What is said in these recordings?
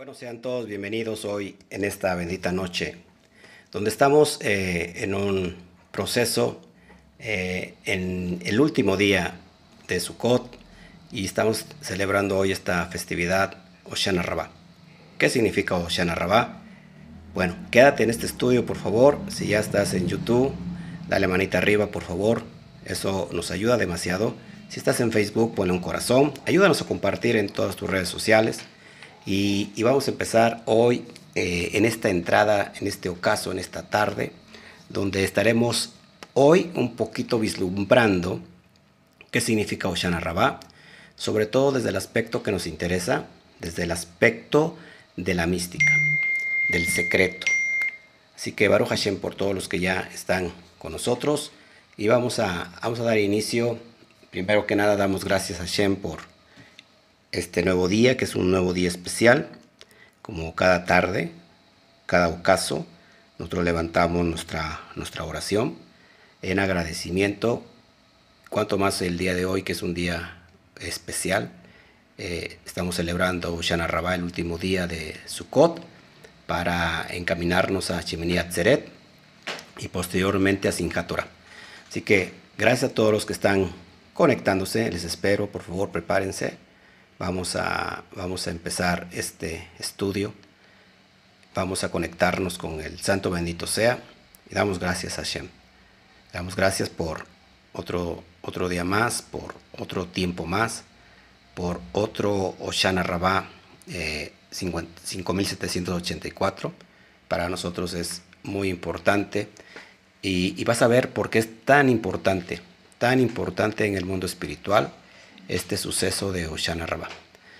Bueno, sean todos bienvenidos hoy en esta bendita noche, donde estamos eh, en un proceso, eh, en el último día de Sukkot, y estamos celebrando hoy esta festividad Oshana Rabá. ¿Qué significa Oshana Rabá? Bueno, quédate en este estudio, por favor. Si ya estás en YouTube, dale manita arriba, por favor. Eso nos ayuda demasiado. Si estás en Facebook, ponle un corazón. Ayúdanos a compartir en todas tus redes sociales. Y, vamos a empezar hoy eh, en esta entrada, en este ocaso, en esta tarde, donde estaremos hoy un poquito vislumbrando qué significa Oshana Rabá, sobre todo desde el aspecto que nos interesa, desde el aspecto de la mística, del secreto. Así que Baruch Hashem por todos los que ya están con nosotros y vamos a, vamos a dar inicio. Primero que nada damos gracias a Hashem por este nuevo día, que es un nuevo día especial, como cada tarde, cada ocaso, nosotros levantamos nuestra, nuestra oración en agradecimiento, cuanto más el día de hoy, que es un día especial. Eh, estamos celebrando Shana Rabá, el último día de Sukkot, para encaminarnos a Shemini Atzeret y posteriormente a Simchat Así que gracias a todos los que están conectándose, les espero, por favor, prepárense Vamos a, vamos a empezar este estudio. Vamos a conectarnos con el Santo bendito sea y damos gracias a Hashem. Damos gracias por otro, otro día más, por otro tiempo más, por otro Oshana Rabá eh, 5784. Para nosotros es muy importante y, y vas a ver por qué es tan importante, tan importante en el mundo espiritual este suceso de Oshana Rabá.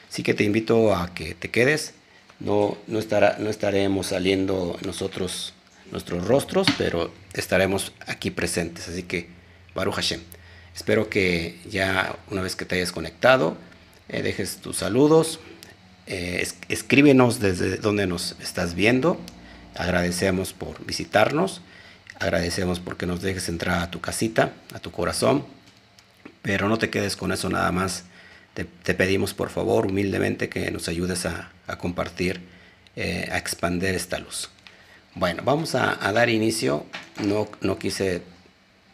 Así que te invito a que te quedes. No, no, estará, no estaremos saliendo nosotros nuestros rostros, pero estaremos aquí presentes. Así que, Baruch Hashem. Espero que ya una vez que te hayas conectado, eh, dejes tus saludos, eh, escríbenos desde donde nos estás viendo. Agradecemos por visitarnos, agradecemos porque nos dejes entrar a tu casita, a tu corazón. Pero no te quedes con eso nada más. Te, pedimos por favor humildemente que nos ayudes a, compartir, eh, a expandir esta luz. Bueno, vamos a, dar inicio. No, no quise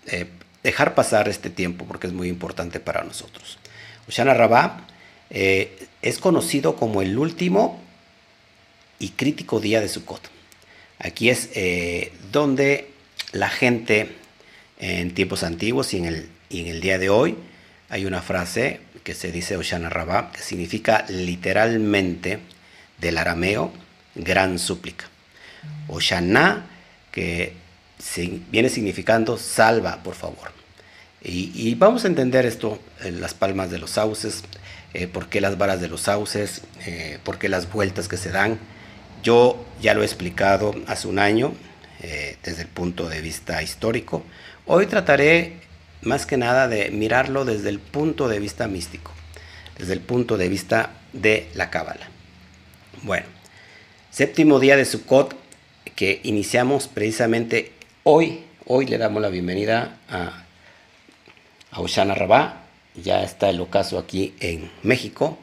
eh, dejar pasar este tiempo porque es muy importante para nosotros. Oshana Rabá eh, es conocido como el último y crítico día de Sukkot. Aquí es donde la gente en tiempos antiguos y en el y en el día de hoy hay una frase que se dice Oshana Rabá, que significa literalmente del arameo gran súplica. Oshana, que viene significando salva, por favor. Y, vamos a entender esto, en las palmas de los sauces, eh, por qué las varas de los sauces, eh, por qué las vueltas que se dan. Yo ya lo he explicado hace un año eh, desde el punto de vista histórico. Hoy trataré más que nada de mirarlo desde el punto de vista místico, desde el punto de vista de la Cábala. Bueno, séptimo día de Sukkot que iniciamos precisamente hoy. Hoy le damos la bienvenida a, a Oshana Rabá. Ya está el ocaso aquí en México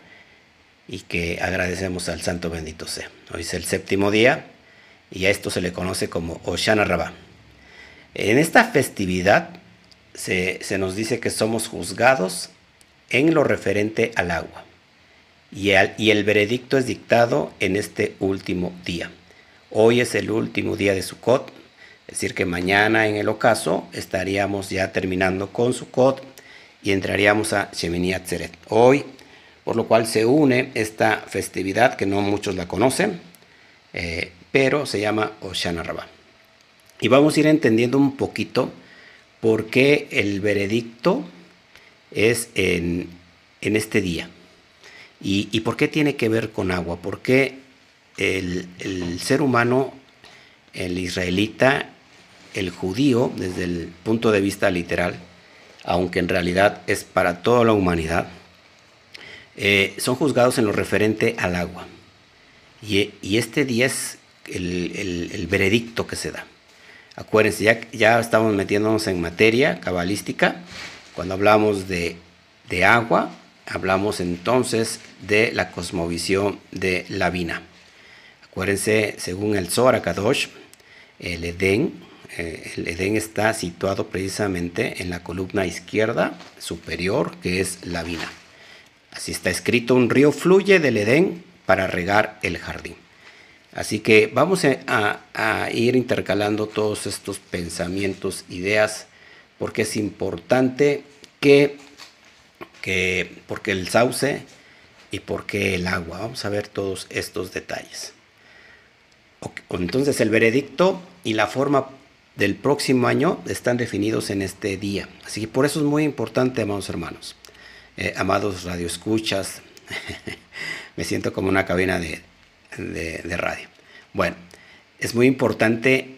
y que agradecemos al Santo Bendito sea. Hoy es el séptimo día y a esto se le conoce como Oshana Rabá. En esta festividad se, nos dice que somos juzgados en lo referente al agua. Y, el veredicto es dictado en este último día. Hoy es el último día de Sukkot, es decir, que mañana en el ocaso estaríamos ya terminando con Sukkot y entraríamos a Shemini Atzeret. Hoy, por lo cual se une esta festividad que no muchos la conocen, eh, pero se llama Oshana Rabbah. Y vamos a ir entendiendo un poquito por qué el veredicto es en, este día. Y, por qué tiene que ver con agua? ¿Por qué el, ser humano, el israelita, el judío, desde el punto de vista literal, aunque en realidad es para toda la humanidad, eh, son juzgados en lo referente al agua. Y, este día es el veredicto que se da. Acuérdense, ya, estamos metiéndonos en materia cabalística. Cuando hablamos de, agua, hablamos entonces de la cosmovisión de la vina. Acuérdense, según el Zohar Kadosh, el Edén, eh, el Edén está situado precisamente en la columna izquierda superior, que es la vina. Así está escrito, un río fluye del Edén para regar el jardín. Así que vamos a, ir intercalando todos estos pensamientos, ideas, porque es importante que, que, porque el sauce y porque el agua. Vamos a ver todos estos detalles. Entonces el veredicto y la forma del próximo año están definidos en este día. Así que por eso es muy importante, amados hermanos, eh, amados radioescuchas, me siento como una cabina de, de, radio. Bueno, es muy importante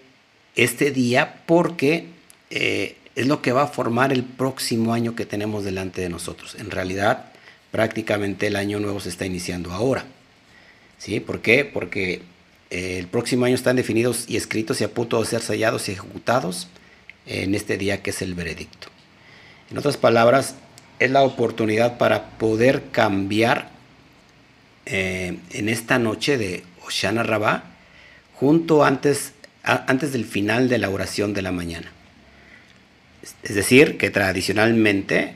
este día porque eh, es lo que va a formar el próximo año que tenemos delante de nosotros. En realidad, prácticamente el año nuevo se está iniciando ahora. ¿Sí? ¿Por qué? Porque eh, el próximo año están definidos y escritos y a punto de ser sellados y ejecutados en este día que es el veredicto. En otras palabras, es la oportunidad para poder cambiar eh, en esta noche de Oshana Rabá, junto antes, antes del final de la oración de la mañana. Es decir, que tradicionalmente,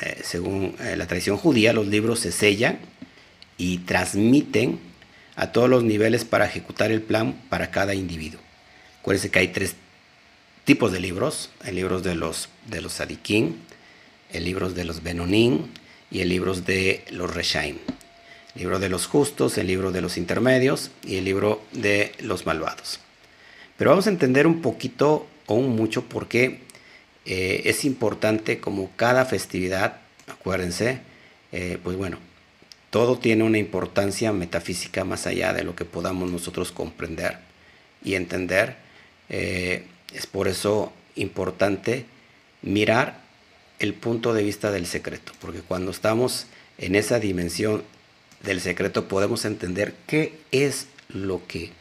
eh, según eh, la tradición judía, los libros se sellan y transmiten a todos los niveles para ejecutar el plan para cada individuo. Acuérdense que hay tres tipos de libros, el libros de los, de los Sadikim, el libro de los Benonim y el libro de los Reshaim libro de los justos, el libro de los intermedios y el libro de los malvados. Pero vamos a entender un poquito o un mucho por qué eh, es importante como cada festividad, acuérdense, eh, pues bueno, todo tiene una importancia metafísica más allá de lo que podamos nosotros comprender y entender. Eh, es por eso importante mirar el punto de vista del secreto, porque cuando estamos en esa dimensión del secreto podemos entender qué es lo que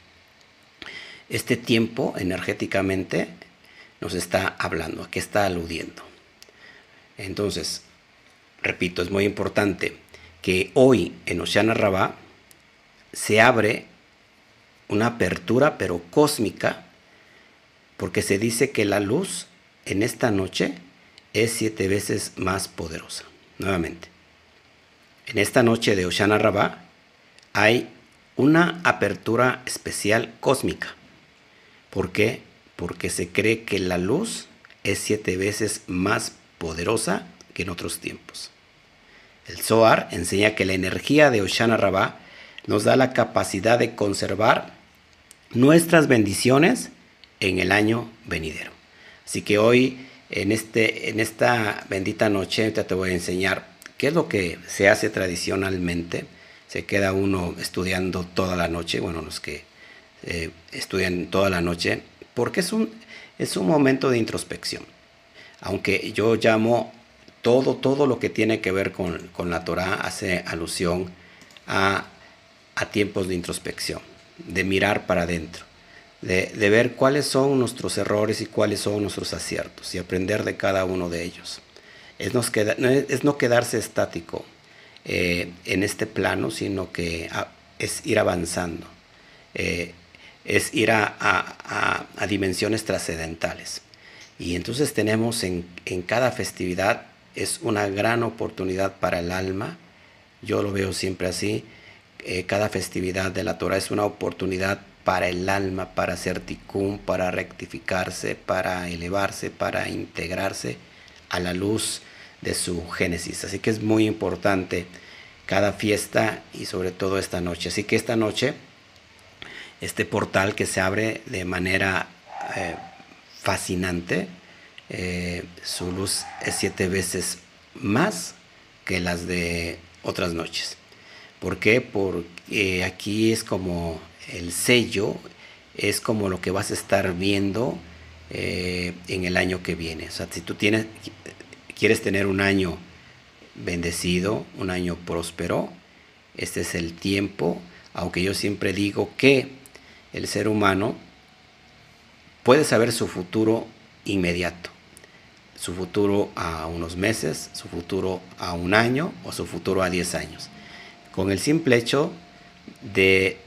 este tiempo energéticamente nos está hablando, a qué está aludiendo. Entonces, repito, es muy importante que hoy en Oceana Rabá se abre una apertura pero cósmica porque se dice que la luz en esta noche es siete veces más poderosa. Nuevamente, en esta noche de Oshana Rabbah hay una apertura especial cósmica. ¿Por qué? Porque se cree que la luz es siete veces más poderosa que en otros tiempos. El Zohar enseña que la energía de Oshana Rabbah nos da la capacidad de conservar nuestras bendiciones en el año venidero. Así que hoy, en, este, en esta bendita noche, te voy a enseñar ¿Qué es lo que se hace tradicionalmente? Se queda uno estudiando toda la noche, bueno, los que eh, estudian toda la noche, porque es un, es un momento de introspección. Aunque yo llamo todo, todo lo que tiene que ver con, la Torah hace alusión a, tiempos de introspección, de mirar para adentro, de, de, ver cuáles son nuestros errores y cuáles son nuestros aciertos y aprender de cada uno de ellos es, no quedarse estático eh, en este plano, sino que es ir avanzando, eh, es ir a, dimensiones trascendentales. Y entonces tenemos en, cada festividad, es una gran oportunidad para el alma, yo lo veo siempre así, eh, cada festividad de la Torah es una oportunidad para el alma, para hacer tikkun, para rectificarse, para elevarse, para integrarse a la luz de su génesis. Así que es muy importante cada fiesta y sobre todo esta noche. Así que esta noche, este portal que se abre de manera eh, fascinante, eh, su luz es siete veces más que las de otras noches. ¿Por qué? Porque aquí es como el sello, es como lo que vas a estar viendo eh, en el año que viene. O sea, si tú tienes, quieres tener un año bendecido, un año próspero, este es el tiempo, aunque yo siempre digo que el ser humano puede saber su futuro inmediato, su futuro a unos meses, su futuro a un año o su futuro a 10 años. Con el simple hecho de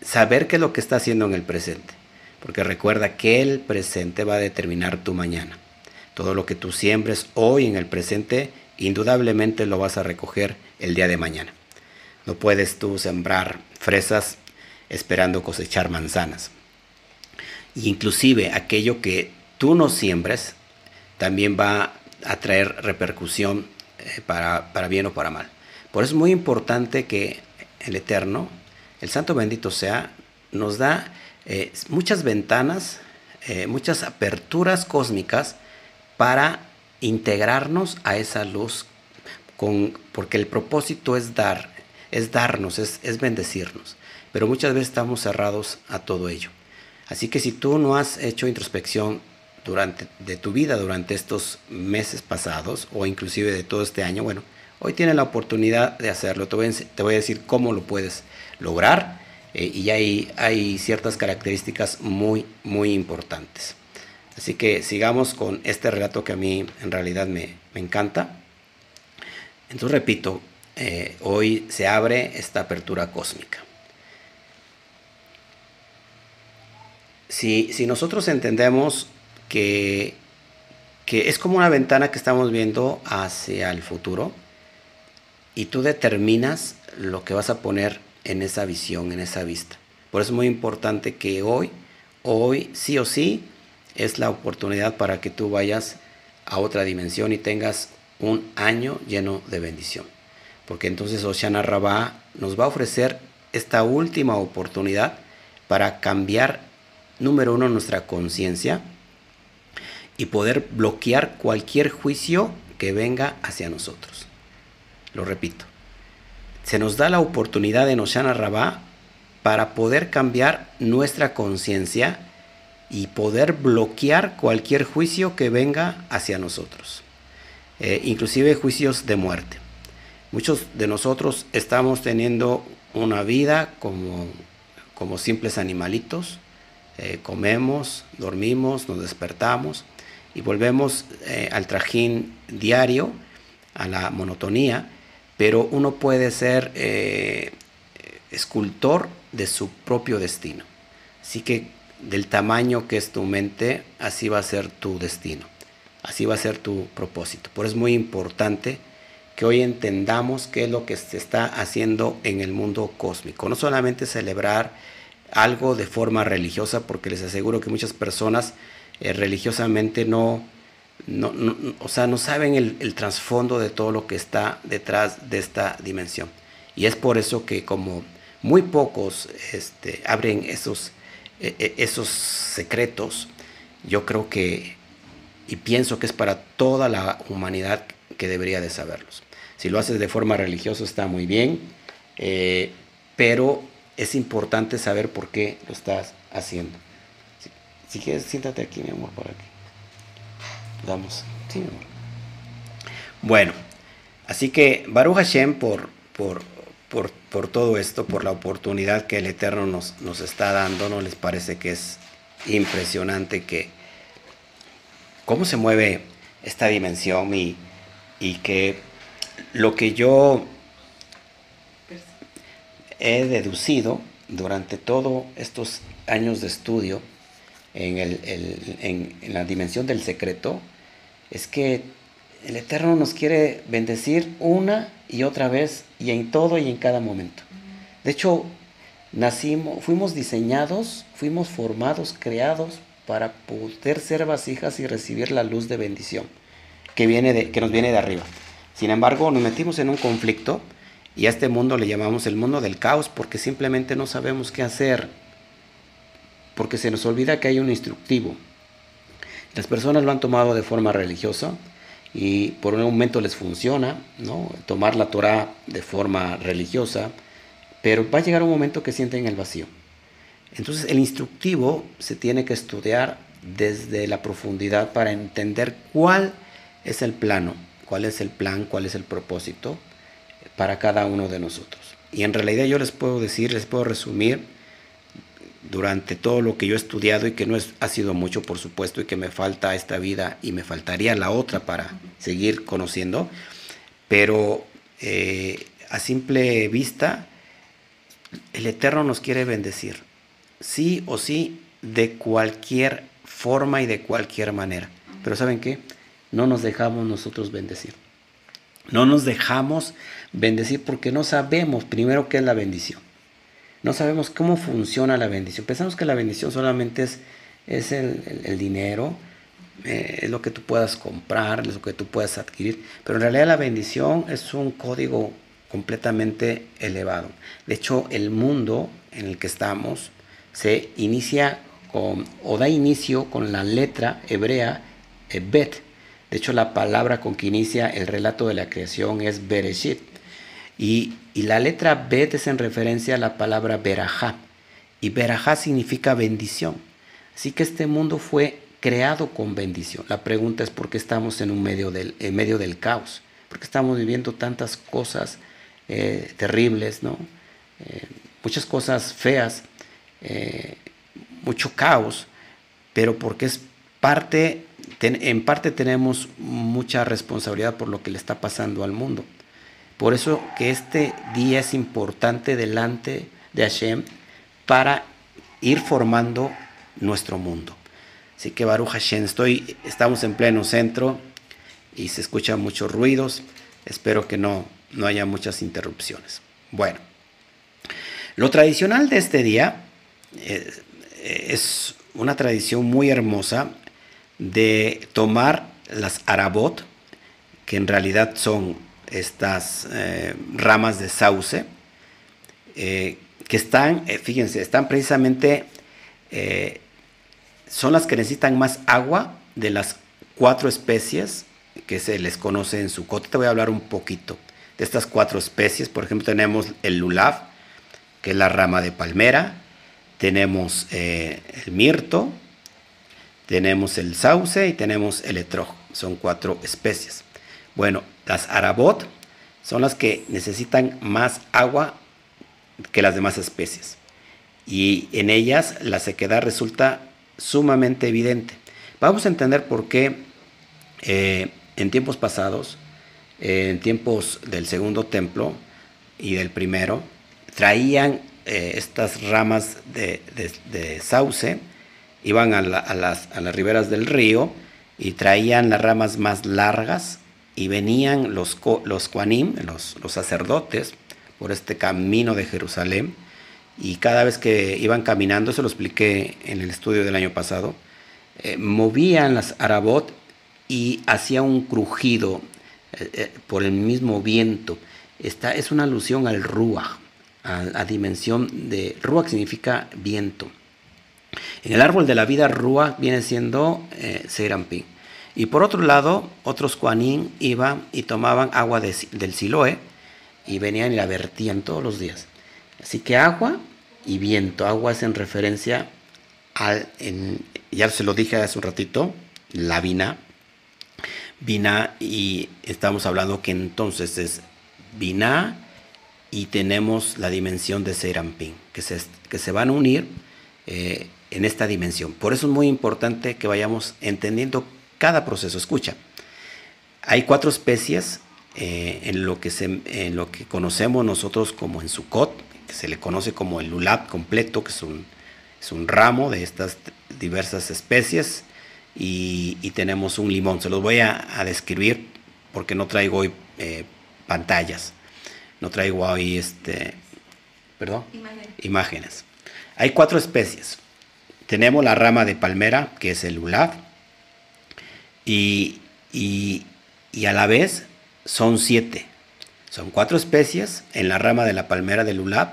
saber qué es lo que está haciendo en el presente. Porque recuerda que el presente va a determinar tu mañana. Todo lo que tú siembres hoy en el presente, indudablemente lo vas a recoger el día de mañana. No puedes tú sembrar fresas esperando cosechar manzanas. Y inclusive aquello que tú no siembres también va a traer repercusión eh, para, para bien o para mal. Por eso es muy importante que el Eterno, el Santo bendito sea, nos da eh, muchas ventanas, eh, muchas aperturas cósmicas para integrarnos a esa luz, porque el propósito es dar, es darnos, es, bendecirnos. Pero muchas veces estamos cerrados a todo ello. Así que si tú no has hecho introspección durante de tu vida durante estos meses pasados o inclusive de todo este año, bueno, hoy tienes la oportunidad de hacerlo. Te voy a, decir cómo lo puedes lograr eh, y hay, hay ciertas características muy, muy importantes. Así que sigamos con este relato que a mí en realidad me, me encanta. Entonces repito, eh, hoy se abre esta apertura cósmica. Si, si nosotros entendemos que, que es como una ventana que estamos viendo hacia el futuro y tú determinas lo que vas a poner en esa visión, en esa vista. Por eso es muy importante que hoy, hoy sí o sí, es la oportunidad para que tú vayas a otra dimensión y tengas un año lleno de bendición. Porque entonces Oshana Rabá nos va a ofrecer esta última oportunidad para cambiar, número uno, nuestra conciencia, y poder bloquear cualquier juicio que venga hacia nosotros. Lo repito, se nos da la oportunidad en Oshana Rabá para poder cambiar nuestra conciencia y poder bloquear cualquier juicio que venga hacia nosotros, eh, inclusive juicios de muerte. Muchos de nosotros estamos teniendo una vida como, como simples animalitos, eh, comemos, dormimos, nos despertamos, y volvemos eh, al trajín diario, a la monotonía, pero uno puede ser escultor de su propio destino. Así que del tamaño que es tu mente, así va a ser tu destino, así va a ser tu propósito. Por eso es muy importante que hoy entendamos qué es lo que se está haciendo en el mundo cósmico. No solamente celebrar algo de forma religiosa, porque les aseguro que muchas personas eh, religiosamente no, no, o sea, no saben el, trasfondo de todo lo que está detrás de esta dimensión. Y es por eso que como muy pocos este, abren esos, esos secretos, yo creo que, y pienso que es para toda la humanidad que debería de saberlos. Si lo haces de forma religiosa está muy bien, eh, pero es importante saber por qué lo estás haciendo. Si quieres, siéntate aquí, mi amor, por aquí. Vamos. Sí, mi amor. Bueno, así que Baruch Hashem por, por, por, por, todo esto, por la oportunidad que el Eterno nos, nos está dando, ¿no les parece que es impresionante que cómo se mueve esta dimensión y, y que lo que yo he deducido durante todos estos años de estudio en, el, en, la dimensión del secreto, es que el Eterno nos quiere bendecir una y otra vez y en todo y en cada momento. De hecho, nacimos, fuimos diseñados, fuimos formados, creados para poder ser vasijas y recibir la luz de bendición que, viene de, que nos viene de arriba. Sin embargo, nos metimos en un conflicto y a este mundo le llamamos el mundo del caos porque simplemente no sabemos qué hacer porque se nos olvida que hay un instructivo. Las personas lo han tomado de forma religiosa y por un momento les funciona, ¿no? Tomar la Torah de forma religiosa, pero va a llegar un momento que sienten el vacío. Entonces el instructivo se tiene que estudiar desde la profundidad para entender cuál es el plano, cuál es el plan, cuál es el propósito para cada uno de nosotros. Y en realidad yo les puedo decir, les puedo resumir durante todo lo que yo he estudiado y que no es, ha sido mucho, por supuesto, y que me falta esta vida y me faltaría la otra para seguir conociendo, pero eh, a simple vista, el Eterno nos quiere bendecir, sí o sí, de cualquier forma y de cualquier manera. Pero ¿saben qué? No nos dejamos nosotros bendecir. No nos dejamos bendecir porque no sabemos primero qué es la bendición. No sabemos cómo funciona la bendición. Pensamos que la bendición solamente es, es el, dinero, eh, es lo que tú puedas comprar, es lo que tú puedas adquirir. Pero en realidad la bendición es un código completamente elevado. De hecho, el mundo en el que estamos se inicia con, o da inicio con la letra hebrea eh, Bet. De hecho, la palabra con que inicia el relato de la creación es Bereshit. Y, la letra Bet es en referencia a la palabra Berajá. Y Berajá significa bendición. Así que este mundo fue creado con bendición. La pregunta es por qué estamos en, un medio, del, en medio del caos. Porque estamos viviendo tantas cosas eh, terribles, ¿no? Eh, muchas cosas feas, eh, mucho caos, pero porque es parte, en parte tenemos mucha responsabilidad por lo que le está pasando al mundo. Por eso que este día es importante delante de Hashem para ir formando nuestro mundo. Así que Baruch Hashem, estoy, estamos en pleno centro y se escuchan muchos ruidos. Espero que no, no haya muchas interrupciones. Bueno, lo tradicional de este día eh, es una tradición muy hermosa de tomar las arabot, que en realidad son estas eh, ramas de sauce, eh, que están, fíjense, están precisamente, son las que necesitan más agua de las cuatro especies que se les conoce en su cote. Te voy a hablar un poquito de estas cuatro especies. Por ejemplo, tenemos el lulav, que es la rama de palmera, tenemos eh, el mirto, tenemos el sauce y tenemos el etrojo. Son cuatro especies. Bueno, las arabot son las que necesitan más agua que las demás especies. Y en ellas la sequedad resulta sumamente evidente. Vamos a entender por qué eh, en tiempos pasados, en tiempos del segundo templo y del primero, traían eh, estas ramas de, sauce, iban a, las, riberas del río y traían las ramas más largas y venían los, los los, sacerdotes, por este camino de Jerusalén, y cada vez que iban caminando, eso lo expliqué en el estudio del año pasado, eh, movían las arabot y hacía un crujido eh, por el mismo viento. Esta es una alusión al ruach, a, dimensión de Ruach significa viento. En el árbol de la vida Ruach viene siendo eh, Y por otro lado, otros Kuanín iban y tomaban agua del Siloé y venían y la vertían todos los días. Así que agua y viento. Agua es en referencia al, ya se lo dije hace un ratito, la vina. Vina y estamos hablando que entonces es vina y tenemos la dimensión de Serampín, que se, que se van a unir eh, en esta dimensión. Por eso es muy importante que vayamos entendiendo cada proceso. Escucha, hay cuatro especies eh, en, lo que se, en lo que conocemos nosotros como en Sukkot, que se le conoce como el Lulab completo, que es un, es un ramo de estas diversas especies, y, tenemos un limón. Se los voy a, describir porque no traigo hoy eh, pantallas. No traigo ahí este, perdón, imágenes. Hay cuatro especies. Tenemos la rama de palmera, que es el ulab, y, a la vez son siete. Son cuatro especies en la rama de la palmera del ulab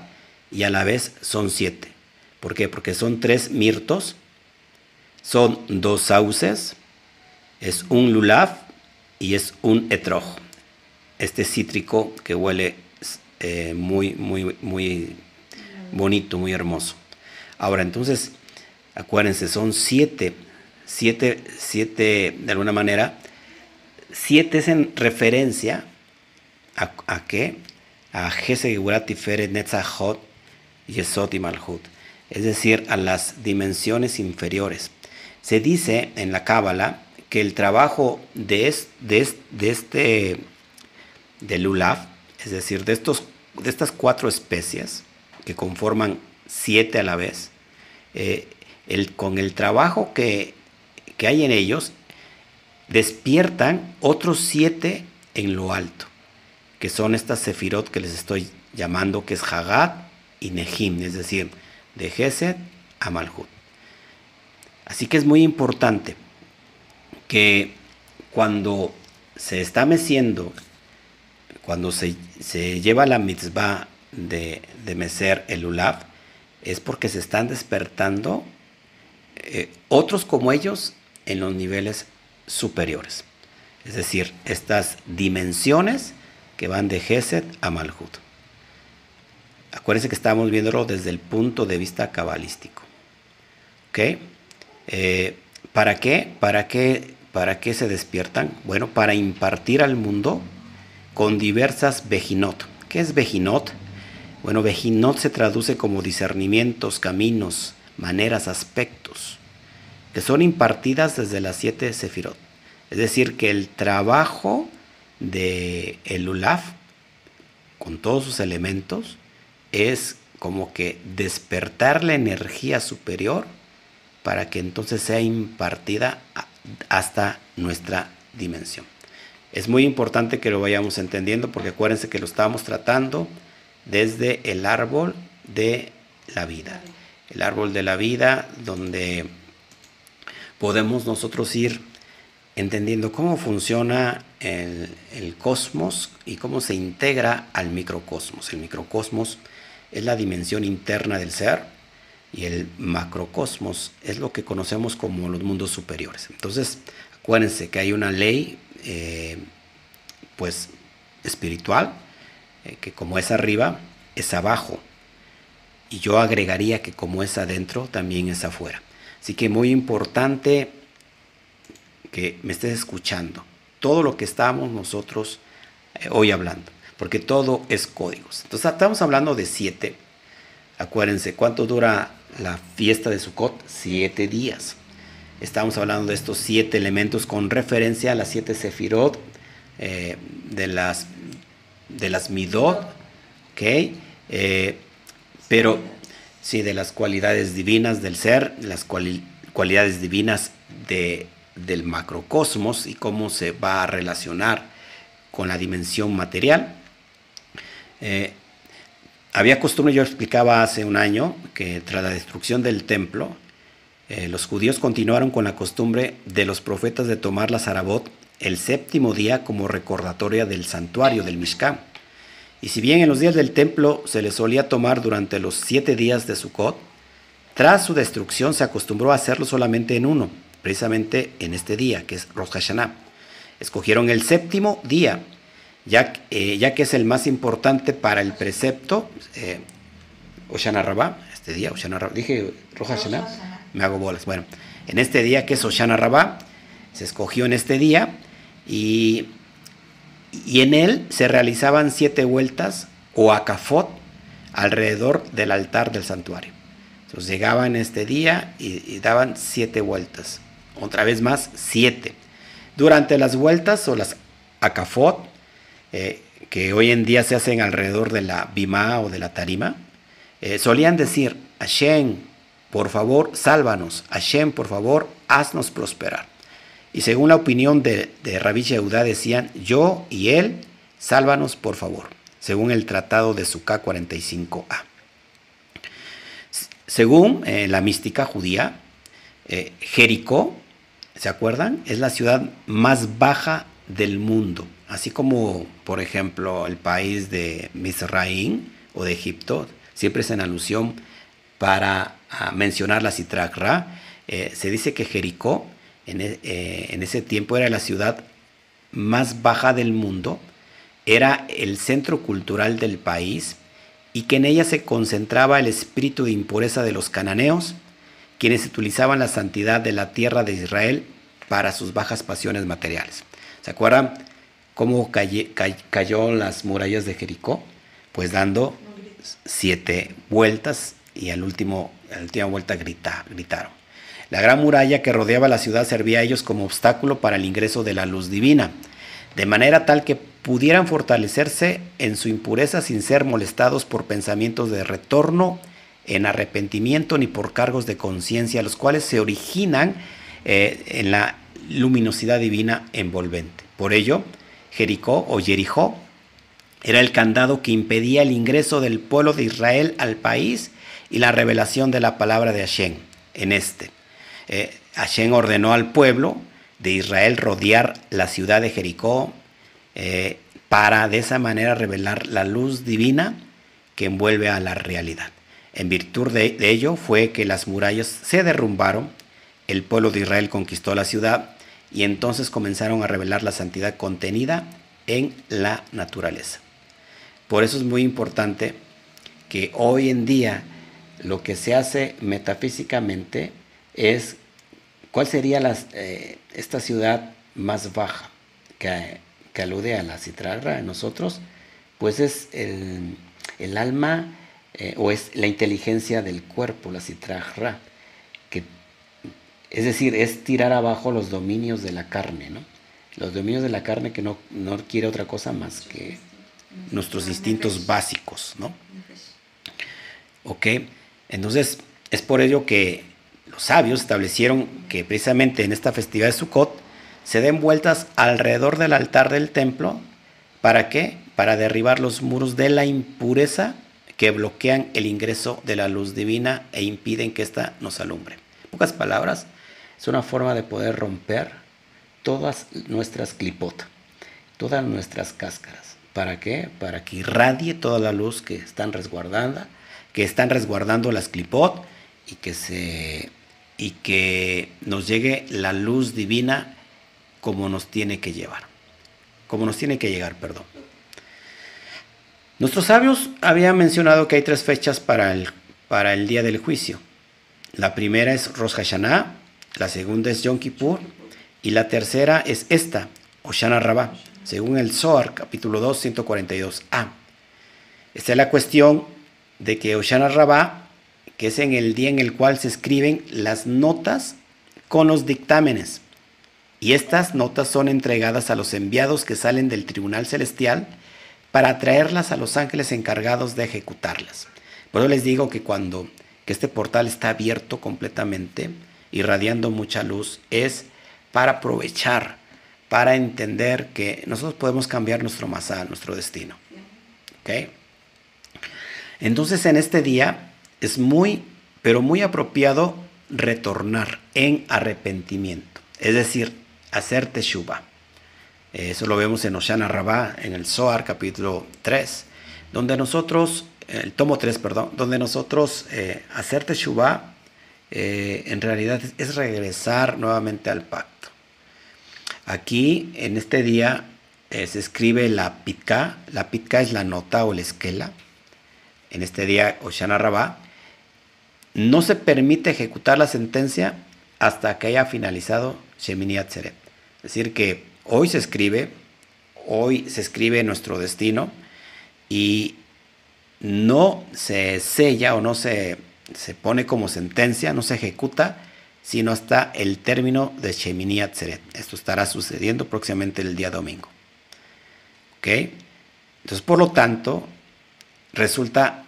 y a la vez son siete. ¿Por qué? Porque son tres mirtos, son dos sauces, es un lulav y es un etroj. Este cítrico que huele eh, muy, muy, muy bonito, muy hermoso. Ahora, entonces, acuérdense, son siete, siete, siete, de alguna manera, siete es en referencia a, a qué? A Netzachot Yesot y Malhut, es decir, a las dimensiones inferiores. Se dice en la Cábala que el trabajo de, de, de este, de Lulav, es decir, de, estos, de estas cuatro especies que conforman siete a la vez, eh, el, con el trabajo que, que hay en ellos, despiertan otros siete en lo alto, que son estas sefirot que les estoy llamando, que es Hagat y Nehim, es decir, de Gesed a Malhut. Así que es muy importante que cuando se está meciendo, cuando se, lleva la mitzvah de, de mecer el ulaf, es porque se están despertando eh, otros como ellos en los niveles superiores. Es decir, estas dimensiones que van de Gesed a Malhut. Acuérdense que estamos viéndolo desde el punto de vista cabalístico. ¿Ok? Eh, ¿Para qué? ¿Para qué? ¿Para qué se despiertan? Bueno, para impartir al mundo con diversas vejinot. ¿Qué es vejinot? Bueno, vejinot se traduce como discernimientos, caminos, maneras, aspectos, que son impartidas desde las siete sefirot. Es decir, que el trabajo de el ulaf, con todos sus elementos, es como que despertar la energía superior para que entonces sea impartida hasta nuestra dimensión. Es muy importante que lo vayamos entendiendo porque acuérdense que lo estamos tratando desde el árbol de la vida. El árbol de la vida donde podemos nosotros ir entendiendo cómo funciona el, cosmos y cómo se integra al microcosmos. El microcosmos es la dimensión interna del ser y el macrocosmos es lo que conocemos como los mundos superiores. Entonces, acuérdense que hay una ley, eh, pues, espiritual, eh, que como es arriba, es abajo. Y yo agregaría que como es adentro, también es afuera. Así que muy importante que me estés escuchando todo lo que estamos nosotros eh, hoy hablando, porque todo es códigos. Entonces estamos hablando de siete. Acuérdense, ¿cuánto dura la fiesta de Sukkot, siete días. Estamos hablando de estos siete elementos con referencia a las siete sefirot eh, de las de las midot, ¿ok? Eh, pero sí, de las cualidades divinas del ser, las cualidades divinas de, del macrocosmos y cómo se va a relacionar con la dimensión material. Eh, había costumbre, yo explicaba hace un año, que tras la destrucción del templo, eh, los judíos continuaron con la costumbre de los profetas de tomar la Zarabot el séptimo día como recordatoria del santuario del Mishkan. Y si bien en los días del templo se les solía tomar durante los siete días de Sukkot, tras su destrucción se acostumbró a hacerlo solamente en uno, precisamente en este día, que es Rosh Hashanah. Escogieron el séptimo día ya, eh, ya que es el más importante para el precepto, eh, Oshana Rabá, este día, Oshana Rabá, dije Roja Hashanah, me hago bolas. Bueno, en este día que es Oshana Rabá, se escogió en este día y, y en él se realizaban siete vueltas o acafot alrededor del altar del santuario. Entonces llegaban este día y, daban siete vueltas. Otra vez más, siete. Durante las vueltas o las acafot, eh, que hoy en día se hacen alrededor de la bima o de la tarima, eh, solían decir, Hashem, por favor, sálvanos, Hashem, por favor, haznos prosperar. Y según la opinión de, de Yehuda decían, yo y él, sálvanos, por favor, según el tratado de Sukkah 45a. Según eh, la mística judía, Jericó, ¿se acuerdan? Es la ciudad más baja del mundo así como por ejemplo el país de Misraín o de Egipto, siempre es en alusión para mencionar la Citracra, eh, se dice que Jericó en, e, eh, en, ese tiempo era la ciudad más baja del mundo, era el centro cultural del país y que en ella se concentraba el espíritu de impureza de los cananeos, quienes utilizaban la santidad de la tierra de Israel para sus bajas pasiones materiales. ¿Se acuerdan? ¿Cómo cayó las murallas de Jericó? Pues dando siete vueltas y al último, a la última vuelta gritaron. La gran muralla que rodeaba la ciudad servía a ellos como obstáculo para el ingreso de la luz divina, de manera tal que pudieran fortalecerse en su impureza sin ser molestados por pensamientos de retorno en arrepentimiento ni por cargos de conciencia, los cuales se originan eh, en la luminosidad divina envolvente. Por ello, Jericó o Jericó era el candado que impedía el ingreso del pueblo de Israel al país y la revelación de la palabra de Hashem en este. Eh, Hashem ordenó al pueblo de Israel rodear la ciudad de Jericó eh, para de esa manera revelar la luz divina que envuelve a la realidad. En virtud de, de ello fue que las murallas se derrumbaron, el pueblo de Israel conquistó la ciudad y entonces comenzaron a revelar la santidad contenida en la naturaleza. Por eso es muy importante que hoy en día lo que se hace metafísicamente es cuál sería eh, esta ciudad más baja que, alude a la citragra de nosotros, pues es el, alma eh, o es la inteligencia del cuerpo, la citragra, que es decir, es tirar abajo los dominios de la carne, ¿no? Los dominios de la carne que no, no quiere otra cosa más que nuestros instintos básicos, ¿no? Ok, entonces es por ello que sabios establecieron que precisamente en esta festividad de Sukkot se den vueltas alrededor del altar del templo. ¿Para qué? Para derribar los muros de la impureza que bloquean el ingreso de la luz divina e impiden que ésta nos alumbre. En pocas palabras, es una forma de poder romper todas nuestras clipot, todas nuestras cáscaras. ¿Para qué? Para que irradie toda la luz que están resguardando, que están resguardando las clipot y que se y que nos llegue la luz divina como nos tiene que llevar. Como nos tiene que llegar, perdón. Nuestros sabios habían mencionado que hay tres fechas para el, para el día del juicio. La primera es Rosh Hashanah, la segunda es Yom Kippur y la tercera es esta, Oshana Rabbah, según el Zohar, capítulo 2, 142a. Esta es la cuestión de que Oshana Rabbah que es en el día en el cual se escriben las notas con los dictámenes. Y estas notas son entregadas a los enviados que salen del tribunal celestial para traerlas a los ángeles encargados de ejecutarlas. Por eso les digo que cuando que este portal está abierto completamente, irradiando mucha luz, es para aprovechar, para entender que nosotros podemos cambiar nuestro masá, nuestro destino. ¿Okay? Entonces en este día es muy, pero muy apropiado retornar en arrepentimiento, es decir, hacer teshuva. Eso lo vemos en Oshana Rabá, en el Zohar capítulo 3, donde nosotros, el tomo 3, perdón, donde nosotros eh, hacer teshuva eh, en realidad es regresar nuevamente al pacto. Aquí, en este día, eh, se escribe la pitka, la pitka es la nota o la esquela, en este día Oshana Rabá, no se permite ejecutar la sentencia hasta que haya finalizado Shemini Atzeret. Es decir, que hoy se escribe, hoy se escribe nuestro destino y no se sella o no se, se pone como sentencia, no se ejecuta, sino hasta el término de Shemini Atzeret. Esto estará sucediendo próximamente el día domingo. ¿Ok? Entonces, por lo tanto, resulta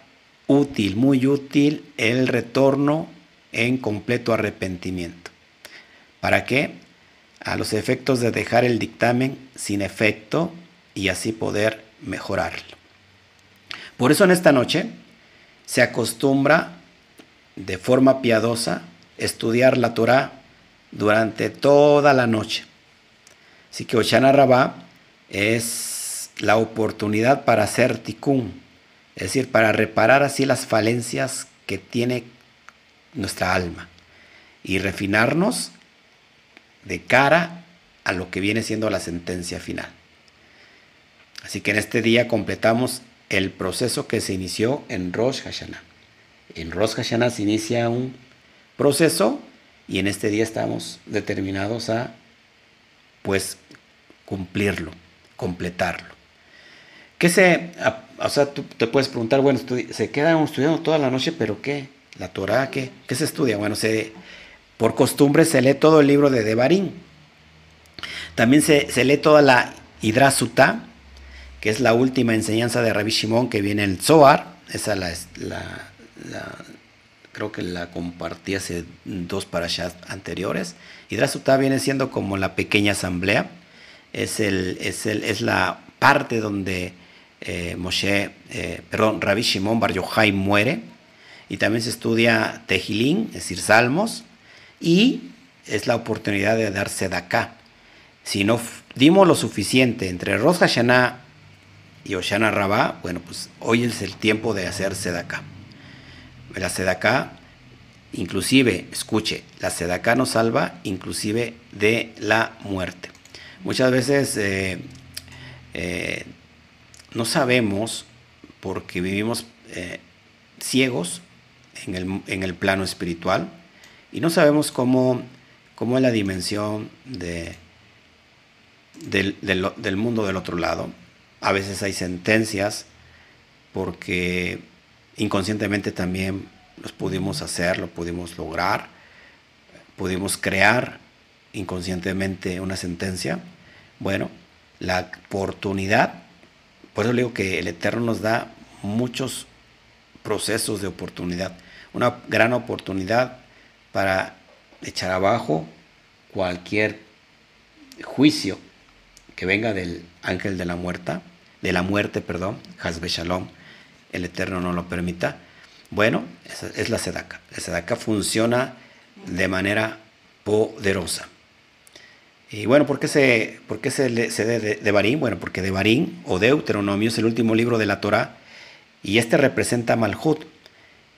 útil, muy útil el retorno en completo arrepentimiento. ¿Para qué? A los efectos de dejar el dictamen sin efecto y así poder mejorarlo. Por eso en esta noche se acostumbra de forma piadosa estudiar la Torah durante toda la noche. Así que Oshana Rabá es la oportunidad para hacer tikkun, es decir, para reparar así las falencias que tiene nuestra alma y refinarnos de cara a lo que viene siendo la sentencia final. Así que en este día completamos el proceso que se inició en Rosh Hashanah. En Rosh Hashanah se inicia un proceso y en este día estamos determinados a pues cumplirlo, completarlo. ¿Qué se, o sea, tú te puedes preguntar, bueno, se quedan estudiando toda la noche, pero ¿qué? ¿La Torah qué? ¿Qué se estudia? Bueno, se, por costumbre se lee todo el libro de Devarim. También se, lee toda la Hidrasuta que es la última enseñanza de Rabbi Shimon que viene el Zohar. Esa la, la, creo que la compartí hace dos parashas anteriores. Hidrasutá viene siendo como la pequeña asamblea. Es, el, es, el, es la parte donde eh, Moshe, eh, perdón, Rabbi Shimon Bar Yochai muere. Y también se estudia Tejilín, es decir, Salmos. Y es la oportunidad de darse de. Si no dimos lo suficiente entre Rosh Hashanah y Oshana Rabá, bueno, pues hoy es el tiempo de hacer Sedaká. La Sedaká, inclusive, escuche, la Sedaká nos salva inclusive de la muerte. Muchas veces eh, eh, no sabemos, porque vivimos eh, ciegos en el, en el, plano espiritual, y no sabemos cómo, cómo es la dimensión de, del, del, del mundo del otro lado. A veces hay sentencias porque inconscientemente también los pudimos hacer, lo pudimos lograr, pudimos crear inconscientemente una sentencia. Bueno, la oportunidad, por eso digo que el Eterno nos da muchos procesos de oportunidad, una gran oportunidad para echar abajo cualquier juicio que venga del ángel de la muerte, de la muerte, perdón, Hasbe Shalom, el Eterno no lo permita. Bueno, es la Sedaka. La Sedaka funciona de manera poderosa. Y bueno, ¿por qué se, por qué se, de, de, Barín? Bueno, porque de Barín o Deuteronomio es el último libro de la Torah y este representa Malhut.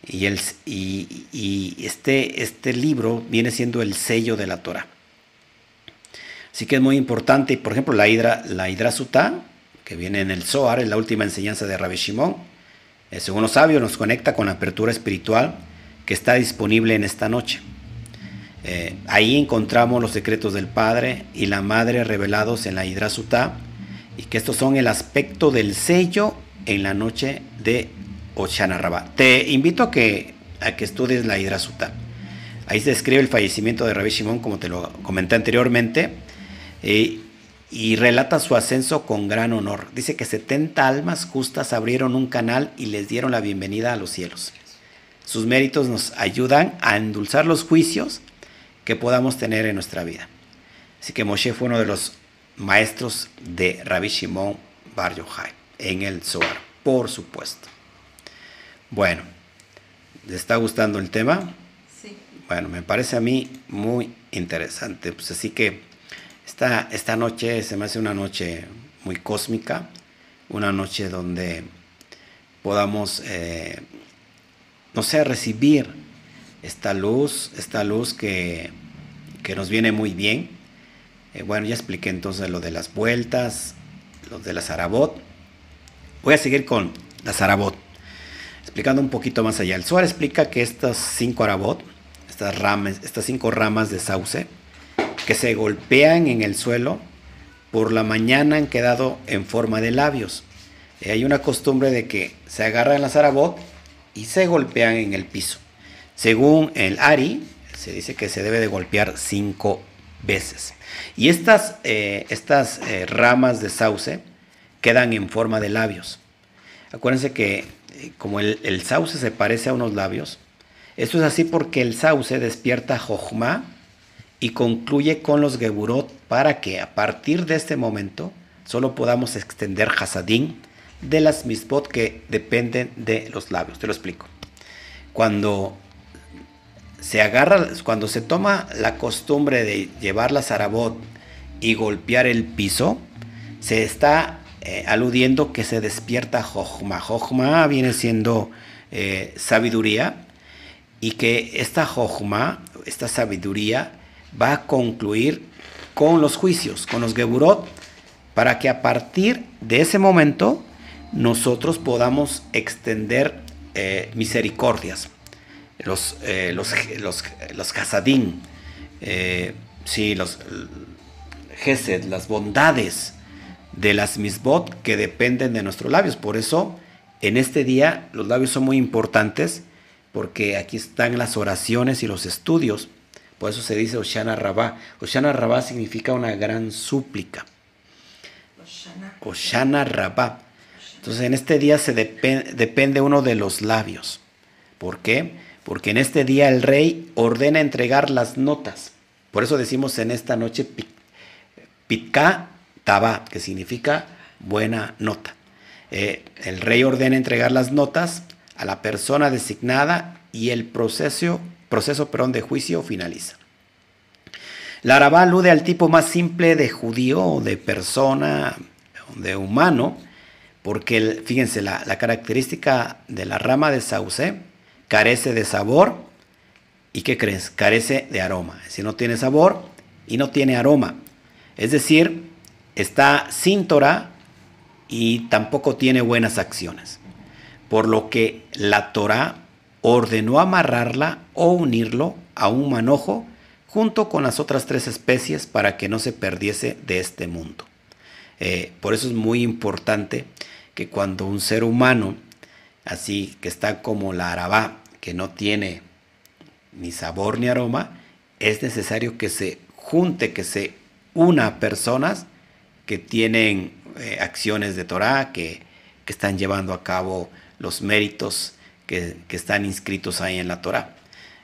Y, el, y, y, este, este libro viene siendo el sello de la Torah. Así que es muy importante, por ejemplo, la Hidra, la Hidra Sutá, que viene en el Zohar, en la última enseñanza de Rabbi Shimon, según los sabios, nos conecta con la apertura espiritual que está disponible en esta noche. Eh, ahí encontramos los secretos del Padre y la Madre revelados en la Hidra Sutá, y que estos son el aspecto del sello en la noche de Oshana Rabá. Te invito a que, estudies la Hidra Sutá. Ahí se describe el fallecimiento de Rabbi Shimon, como te lo comenté anteriormente, eh, y relata su ascenso con gran honor. Dice que 70 almas justas abrieron un canal y les dieron la bienvenida a los cielos. Sus méritos nos ayudan a endulzar los juicios que podamos tener en nuestra vida. Así que Moshe fue uno de los maestros de Rabbi Shimon Bar Yochai en el Zohar, por supuesto. Bueno, ¿les está gustando el tema? Sí. Bueno, me parece a mí muy interesante. Pues así que esta, esta noche se me hace una noche muy cósmica, una noche donde podamos, eh, no sé, recibir esta luz, esta luz que, que nos viene muy bien. Eh, bueno, ya expliqué entonces lo de las vueltas, lo de la Zarabot. Voy a seguir con la Zarabot, explicando un poquito más allá. El Suárez explica que estas cinco Arabot, estas, ramas, estas cinco ramas de sauce, que se golpean en el suelo, por la mañana han quedado en forma de labios. Y hay una costumbre de que se agarran la zarabot y se golpean en el piso. Según el Ari, se dice que se debe de golpear cinco veces. Y estas, eh, estas eh, ramas de sauce quedan en forma de labios. Acuérdense que eh, como el, sauce se parece a unos labios, esto es así porque el sauce despierta jojma, y concluye con los Geburot para que a partir de este momento solo podamos extender Hasadín de las misbot que dependen de los labios. Te lo explico. Cuando se agarra, cuando se toma la costumbre de llevar la zarabot y golpear el piso, se está eh, aludiendo que se despierta Jochma. Jochma viene siendo eh, sabiduría y que esta Jochma, esta sabiduría, va a concluir con los juicios, con los Geburot, para que a partir de ese momento nosotros podamos extender eh, misericordias, los, eh, los, los, los hasadín, eh, sí, los gesed, las bondades de las misbot que dependen de nuestros labios. Por eso, en este día, los labios son muy importantes, porque aquí están las oraciones y los estudios por eso se dice Oshana Rabá. Oshana Rabá significa una gran súplica. Oshana Rabá. Entonces en este día se depende uno de los labios. ¿Por qué? Porque en este día el rey ordena entregar las notas. Por eso decimos en esta noche Pitka Taba, que significa buena nota. Eh, el rey ordena entregar las notas a la persona designada y el proceso, proceso de juicio finaliza. La Arabá alude al tipo más simple de judío de persona, de humano, porque fíjense, la, característica de la rama de sauce carece de sabor y ¿qué crees? Carece de aroma. Si no tiene sabor y no tiene aroma. Es decir, está sin Torah y tampoco tiene buenas acciones. Por lo que la Torah ordenó amarrarla o unirlo a un manojo junto con las otras tres especies para que no se perdiese de este mundo. Eh, por eso es muy importante que cuando un ser humano, así que está como la arabá, que no tiene ni sabor ni aroma, es necesario que se junte, que se una personas que tienen eh, acciones de Torah, que, que, están llevando a cabo los méritos que, que están inscritos ahí en la Torah.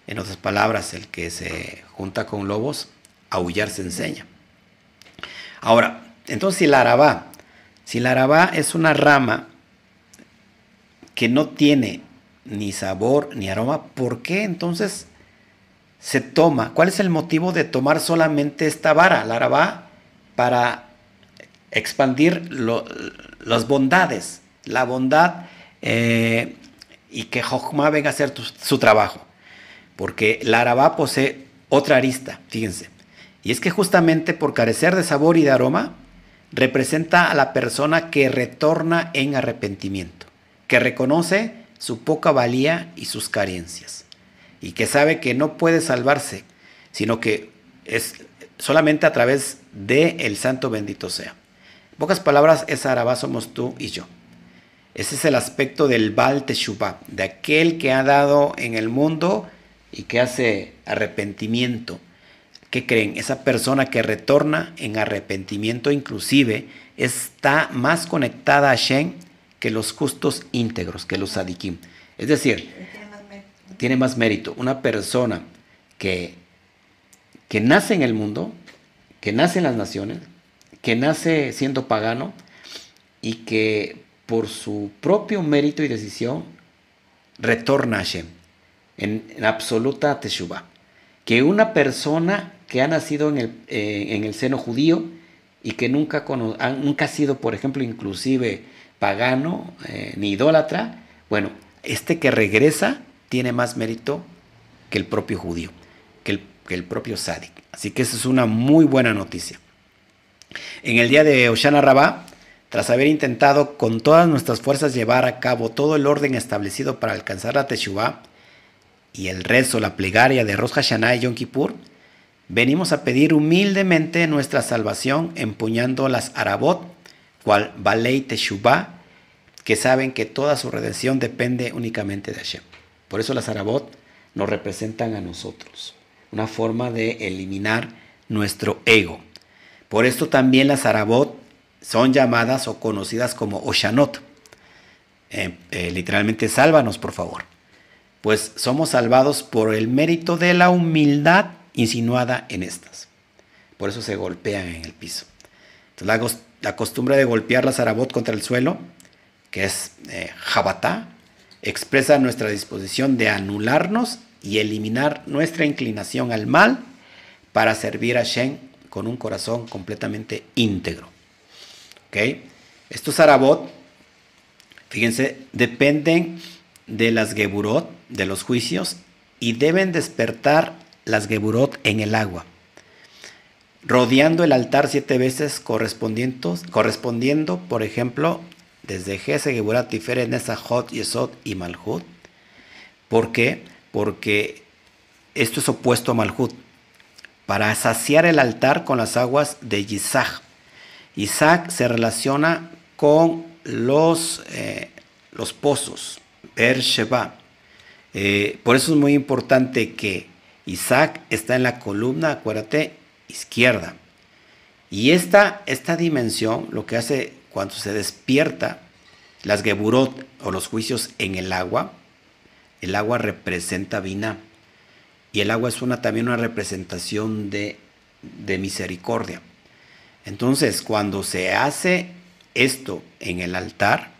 En otras palabras, el que se junta con lobos, aullar se enseña. Ahora, entonces si la arabá, si la arabá es una rama que no tiene ni sabor ni aroma, ¿por qué entonces se toma? ¿Cuál es el motivo de tomar solamente esta vara, la arabá, para expandir las bondades, la bondad eh, y que Jochma venga a hacer su trabajo? porque la arabá posee otra arista, fíjense. Y es que justamente por carecer de sabor y de aroma, representa a la persona que retorna en arrepentimiento, que reconoce su poca valía y sus carencias, y que sabe que no puede salvarse, sino que es solamente a través de el santo bendito sea. En pocas palabras, esa arabá somos tú y yo. Ese es el aspecto del Baal Teshuvah, de aquel que ha dado en el mundo y que hace arrepentimiento, ¿qué creen? Esa persona que retorna en arrepentimiento inclusive está más conectada a Shen que los justos íntegros, que los sadikim. Es decir, tiene más mérito. Una persona que, que nace en el mundo, que nace en las naciones, que nace siendo pagano y que por su propio mérito y decisión retorna a Shem en, absoluta teshuva. Que una persona que ha nacido en el, eh, en el seno judío y que nunca, nunca ha sido, por ejemplo, inclusive pagano eh, ni idólatra, bueno, este que regresa tiene más mérito que el propio judío, que el, propio Sadik. Así que esa es una muy buena noticia. En el día de Oshana Rabá, tras haber intentado con todas nuestras fuerzas llevar a cabo todo el orden establecido para alcanzar la Teshuvah, y el rezo, la plegaria de Rosh Hashanah y Yom Kippur, venimos a pedir humildemente nuestra salvación empuñando las Arabot, cual Balei Teshuvah, que saben que toda su redención depende únicamente de Hashem. Por eso las Arabot nos representan a nosotros, una forma de eliminar nuestro ego. Por esto también las Arabot son llamadas o conocidas como Oshanot. Eh, eh, literalmente, sálvanos, por favor pues somos salvados por el mérito de la humildad insinuada en estas. Por eso se golpean en el piso. Entonces, la, costumbre de golpear la zarabot contra el suelo, que es eh, jabatá, expresa nuestra disposición de anularnos y eliminar nuestra inclinación al mal para servir a Shen con un corazón completamente íntegro. ¿Okay? Estos zarabot, fíjense, dependen de las geburot, de los juicios, y deben despertar las geburot en el agua, rodeando el altar siete veces correspondiendo, por ejemplo, desde Gese, Geburat, Tiferet, Nesajot, Yesod y Malhut. ¿Por qué? Porque esto es opuesto a Malhut. Para saciar el altar con las aguas de Yisach. Isaac se relaciona con los, eh, los pozos, Sheba. Eh, por eso es muy importante que Isaac está en la columna, acuérdate, izquierda. Y esta, esta dimensión, lo que hace cuando se despierta, las geburot o los juicios en el agua, el agua representa vina. Y el agua es una, también una representación de, de misericordia. Entonces, cuando se hace esto en el altar,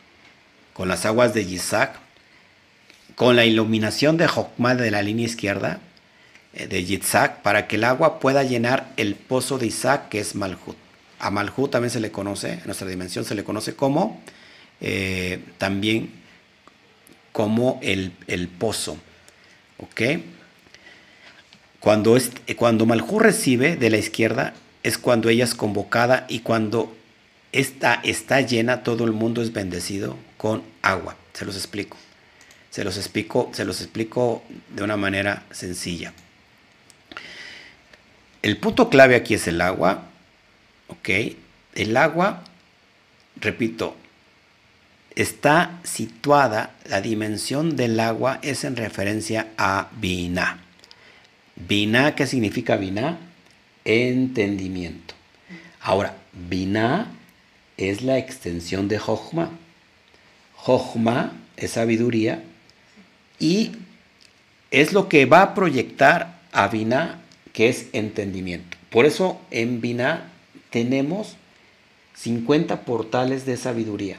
con las aguas de Isaac, con la iluminación de Jokma de la línea izquierda, de Yitzhak, para que el agua pueda llenar el pozo de Isaac, que es Malhut. A Malhut también se le conoce, en nuestra dimensión se le conoce como, eh, también como el, pozo. ¿Ok? Cuando, es, cuando Malhut recibe de la izquierda, es cuando ella es convocada y cuando esta está llena, todo el mundo es bendecido con agua. Se los explico. Se los explico, se los explico de una manera sencilla. El punto clave aquí es el agua. ¿Ok? El agua, repito, está situada, la dimensión del agua es en referencia a Bina. Bina, ¿qué significa Bina? Entendimiento. Ahora, Bina es la extensión de Jochma. Jochma es sabiduría y es lo que va a proyectar a Bina que es entendimiento. Por eso en Binah tenemos 50 portales de sabiduría,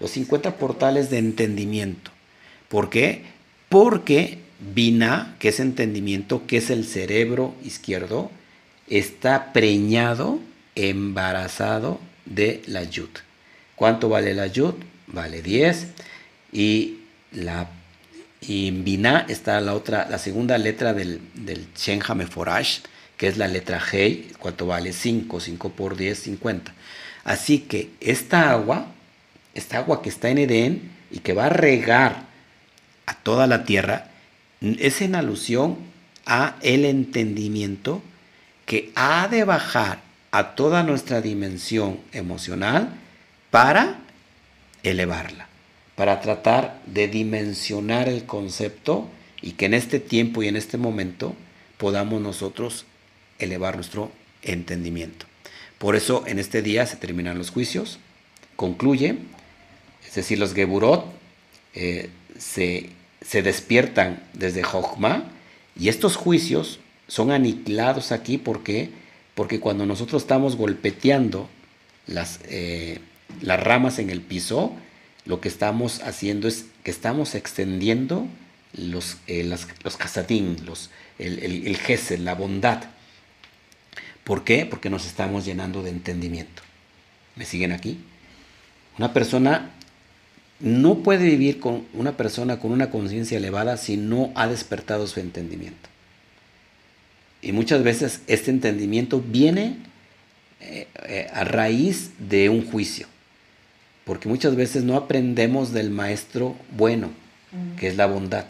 los 50 portales de entendimiento. ¿Por qué? Porque Binah, que es entendimiento, que es el cerebro izquierdo, está preñado, embarazado de la yud. ¿Cuánto vale la yud? Vale 10. Y la y en Binah está la otra, la segunda letra del, del Shen que es la letra Hei, cuánto vale 5, 5 por 10, 50. Así que esta agua, esta agua que está en Edén y que va a regar a toda la tierra, es en alusión a el entendimiento que ha de bajar a toda nuestra dimensión emocional para elevarla para tratar de dimensionar el concepto y que en este tiempo y en este momento podamos nosotros elevar nuestro entendimiento. Por eso en este día se terminan los juicios, concluye, es decir, los Geburot eh, se, despiertan desde Jochma y estos juicios son aniquilados aquí porque, porque cuando nosotros estamos golpeteando las, eh, las ramas en el piso, lo que estamos haciendo es que estamos extendiendo los, eh, los los, el, el, la bondad. ¿Por qué? Porque nos estamos llenando de entendimiento. ¿Me siguen aquí? Una persona no puede vivir con una persona con una conciencia elevada si no ha despertado su entendimiento. Y muchas veces este entendimiento viene eh, eh, a raíz de un juicio porque muchas veces no aprendemos del maestro bueno, que es la bondad.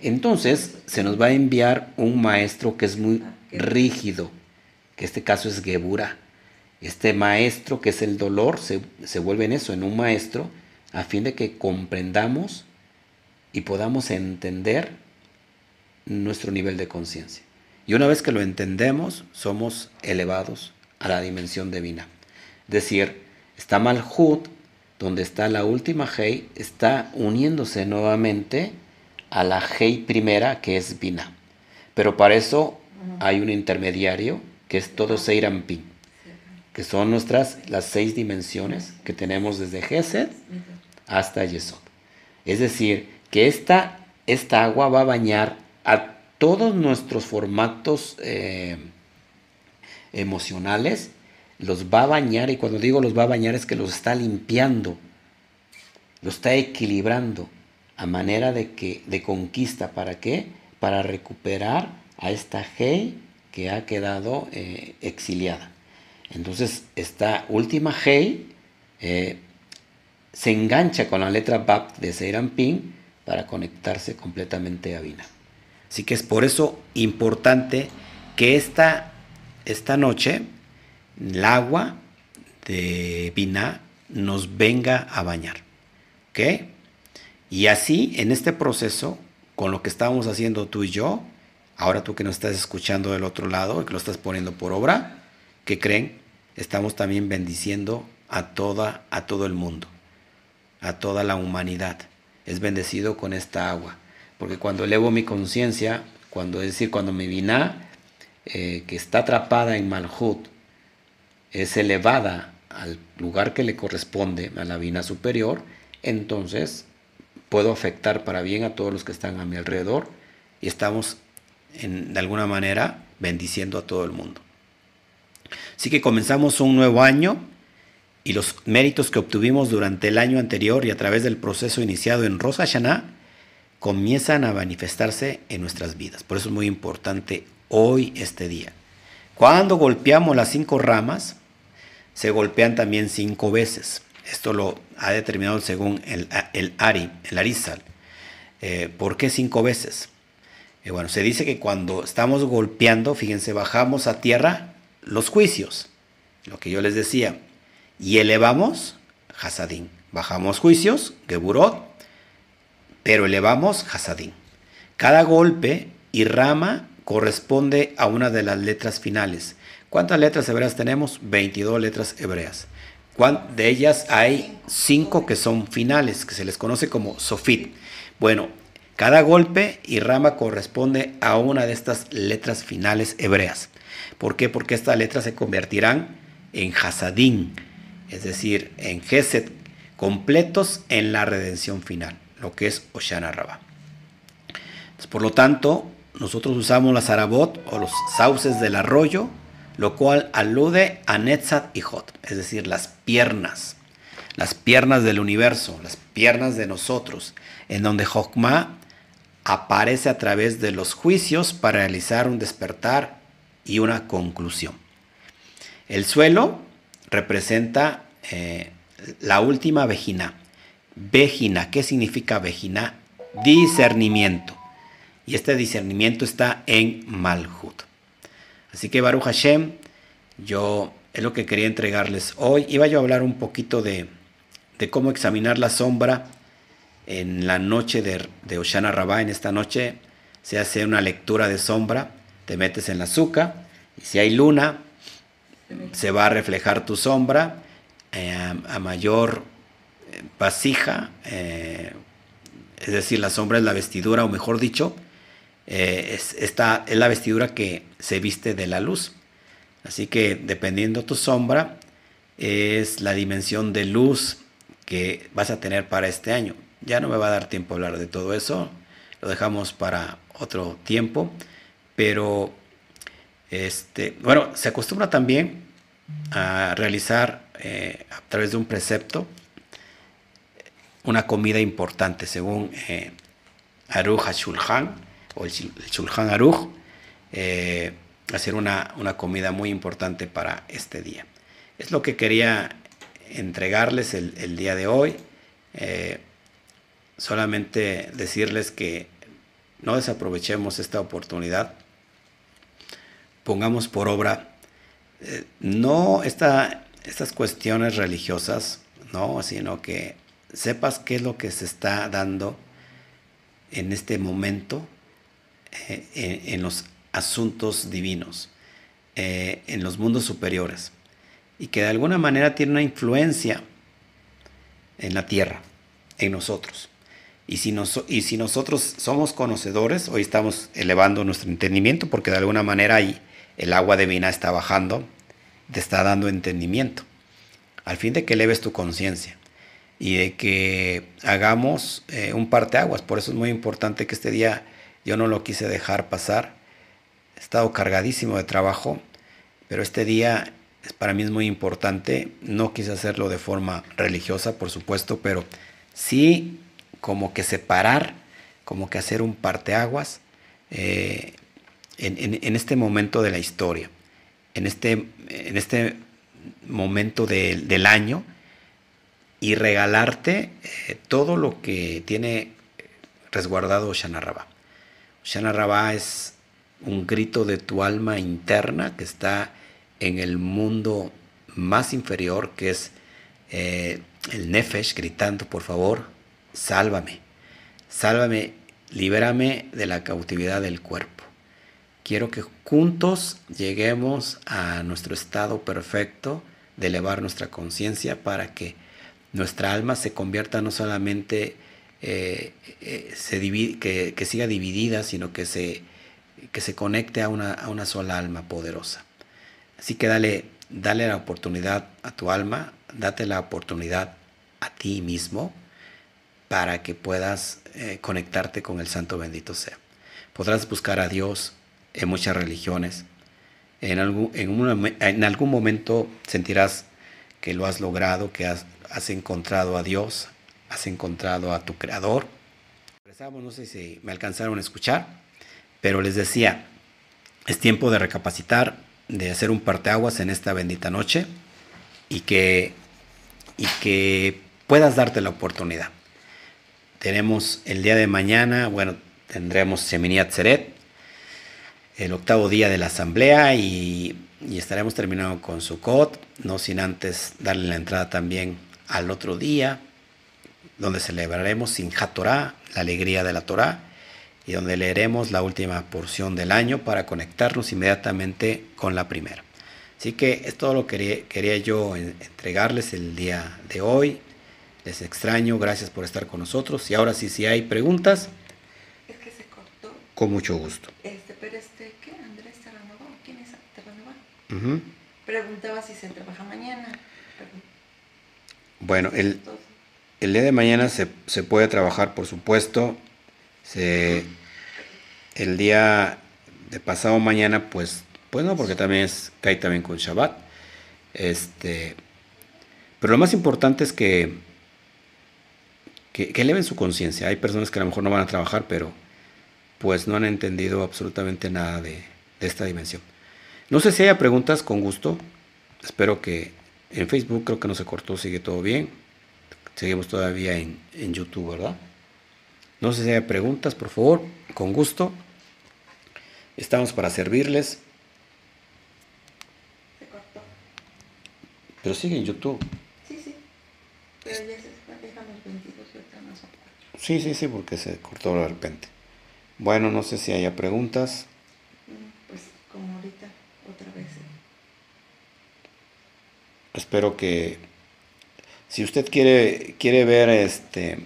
Entonces se nos va a enviar un maestro que es muy ah, rígido, que este caso es Gebura. Este maestro que es el dolor se, se vuelve en eso, en un maestro, a fin de que comprendamos y podamos entender nuestro nivel de conciencia. Y una vez que lo entendemos, somos elevados a la dimensión divina. Es decir, está Malhut donde está la última Hei, está uniéndose nuevamente a la Hei primera, que es Bina. Pero para eso hay un intermediario, que es todo Seirampin, que son nuestras las seis dimensiones que tenemos desde Gesed hasta Yesod. Es decir, que esta, esta agua va a bañar a todos nuestros formatos eh, emocionales los va a bañar y cuando digo los va a bañar es que los está limpiando, los está equilibrando a manera de que de conquista, ¿para qué? Para recuperar a esta Hei que ha quedado eh, exiliada. Entonces, esta última Hei eh, se engancha con la letra Bab de Seirampin para conectarse completamente a Vina. Así que es por eso importante que esta, esta noche el agua de Binah nos venga a bañar. ¿Ok? Y así, en este proceso, con lo que estábamos haciendo tú y yo, ahora tú que nos estás escuchando del otro lado y que lo estás poniendo por obra, ¿qué creen? estamos también bendiciendo a toda a todo el mundo, a toda la humanidad. Es bendecido con esta agua, porque cuando elevo mi conciencia, cuando es decir, cuando mi vina eh, que está atrapada en Malhut es elevada al lugar que le corresponde, a la vina superior, entonces puedo afectar para bien a todos los que están a mi alrededor y estamos en, de alguna manera bendiciendo a todo el mundo. Así que comenzamos un nuevo año y los méritos que obtuvimos durante el año anterior y a través del proceso iniciado en Rosh Hashanah comienzan a manifestarse en nuestras vidas. Por eso es muy importante hoy este día. Cuando golpeamos las cinco ramas, se golpean también cinco veces. Esto lo ha determinado según el, Ari, el Arizal. Eh, ¿Por qué cinco veces? Eh, bueno, se dice que cuando estamos golpeando, fíjense, bajamos a tierra los juicios, lo que yo les decía, y elevamos Hasadín. Bajamos juicios, Geburot, pero elevamos Hasadín. Cada golpe y rama corresponde a una de las letras finales. ¿Cuántas letras hebreas tenemos? 22 letras hebreas. De ellas hay cinco que son finales, que se les conoce como sofit. Bueno, cada golpe y rama corresponde a una de estas letras finales hebreas. ¿Por qué? Porque estas letras se convertirán en hasadín, es decir, en geset, completos en la redención final, lo que es Oshana Rabba. por lo tanto, nosotros usamos la zarabot o los sauces del arroyo, lo cual alude a Netzat y Hot, es decir, las piernas, las piernas del universo, las piernas de nosotros, en donde Jokma aparece a través de los juicios para realizar un despertar y una conclusión. El suelo representa eh, la última vejina. Vejina, ¿qué significa vejina? Discernimiento. Y este discernimiento está en Malhut. Así que Baruch Hashem, yo es lo que quería entregarles hoy. Iba yo a hablar un poquito de, cómo examinar la sombra en la noche de, de Oshana Rabbah. En esta noche se hace una lectura de sombra, te metes en la azúcar y si hay luna, se va a reflejar tu sombra eh, a, mayor eh, vasija, eh, es decir, la sombra es la vestidura, o mejor dicho, eh, es, esta es la vestidura que se viste de la luz. Así que dependiendo tu sombra, es la dimensión de luz que vas a tener para este año. Ya no me va a dar tiempo a hablar de todo eso, lo dejamos para otro tiempo, pero este, bueno, se acostumbra también a realizar eh, a través de un precepto una comida importante según eh, Aruj Shulchan, o el, Shulchan Aruch, eh, hacer una, comida muy importante para este día. Es lo que quería entregarles el, día de hoy. Eh, solamente decirles que no desaprovechemos esta oportunidad. Pongamos por obra eh, no esta, estas cuestiones religiosas, no, sino que sepas qué es lo que se está dando en este momento eh, en, los asuntos divinos, eh, en los mundos superiores, y que de alguna manera tiene una influencia en la tierra, en nosotros. Y si, y si nosotros somos conocedores, hoy estamos elevando nuestro entendimiento porque de alguna manera ahí el agua divina está bajando, te está dando entendimiento, al fin de que eleves tu conciencia y de que hagamos eh, un parteaguas. Por eso es muy importante que este día yo no lo quise dejar pasar. He estado cargadísimo de trabajo, pero este día para mí es muy importante. No quise hacerlo de forma religiosa, por supuesto, pero sí como que separar, como que hacer un parteaguas eh, en, este momento de la historia, en este, en este momento del año y regalarte eh, todo lo que tiene resguardado Shanaraba. Shana Rabá es un grito de tu alma interna que está en el mundo más inferior, que es eh, el Nefesh, gritando, por favor, sálvame, sálvame, libérame de la cautividad del cuerpo. quiero que juntos lleguemos a nuestro estado perfecto de elevar nuestra conciencia para que nuestra alma se convierta no solamente eh, eh, se que, que, siga dividida, sino que se, que se conecte a una, a una sola alma poderosa. Así que dale, dale la oportunidad a tu alma, date la oportunidad a ti mismo para que puedas eh, conectarte con el Santo bendito sea. Podrás buscar a Dios en muchas religiones. En algún, en, en algún momento sentirás que lo has logrado, que has, has encontrado a Dios, has encontrado a tu Creador. No sé si me alcanzaron a escuchar, pero les decía, es tiempo de recapacitar, de hacer un parteaguas en esta bendita noche y que, y que puedas darte la oportunidad. Tenemos el día de mañana, bueno, tendremos Semini Atzeret, el octavo día de la asamblea y, y estaremos terminando con Sukkot, no sin antes darle la entrada también al otro día, donde celebraremos sin Torah, la alegría de la Torah, y donde leeremos la última porción del año para conectarnos inmediatamente con la primera. Así que es todo lo que quería, yo entregarles el día de hoy. Les extraño, gracias por estar con nosotros. Y ahora sí, si hay preguntas, es que se cortó. Con mucho gusto. Este, pero este, ¿qué? Andrés Terranova, ¿quién es Terranova? Preguntaba si se trabaja mañana. Bueno, el, el día de mañana se, puede trabajar, por supuesto. Se, el día de pasado mañana, pues, pues no, porque también es, cae también con Shabbat. Este, pero lo más importante es que, que, eleven su conciencia. Hay personas que a lo mejor no van a trabajar, pero pues no han entendido absolutamente nada de, de esta dimensión. No sé si haya preguntas, con gusto. Espero que en Facebook creo que no se cortó, sigue todo bien. Seguimos todavía en, YouTube, ¿verdad? No sé si hay preguntas, por favor, con gusto. Estamos para servirles. Se cortó. Pero sigue en YouTube. Sí, sí. Pero ya se dejan los 22 y más Sí, sí, sí, porque se cortó de repente. Bueno, no sé si haya preguntas. Mm, pues como ahorita, otra vez. Espero que si usted quiere, quiere ver este,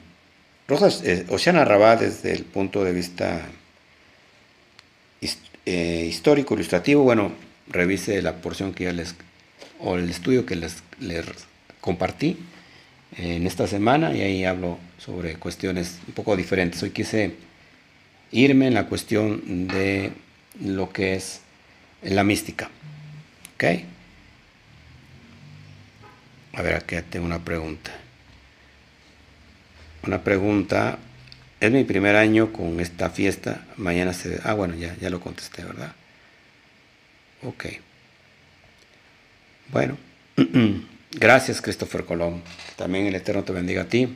Rojas, eh, Oceana Rabá desde el punto de vista eh, histórico, ilustrativo, bueno, revise la porción que ya les, o el estudio que les, les compartí en esta semana y ahí hablo sobre cuestiones un poco diferentes. Hoy quise irme en la cuestión de lo que es la mística. ¿Ok? A ver, aquí tengo una pregunta. Una pregunta. Es mi primer año con esta fiesta. Mañana se... Ah, bueno, ya, ya lo contesté, ¿verdad? Ok. Bueno. Gracias, Christopher Colón. También el Eterno te bendiga a ti.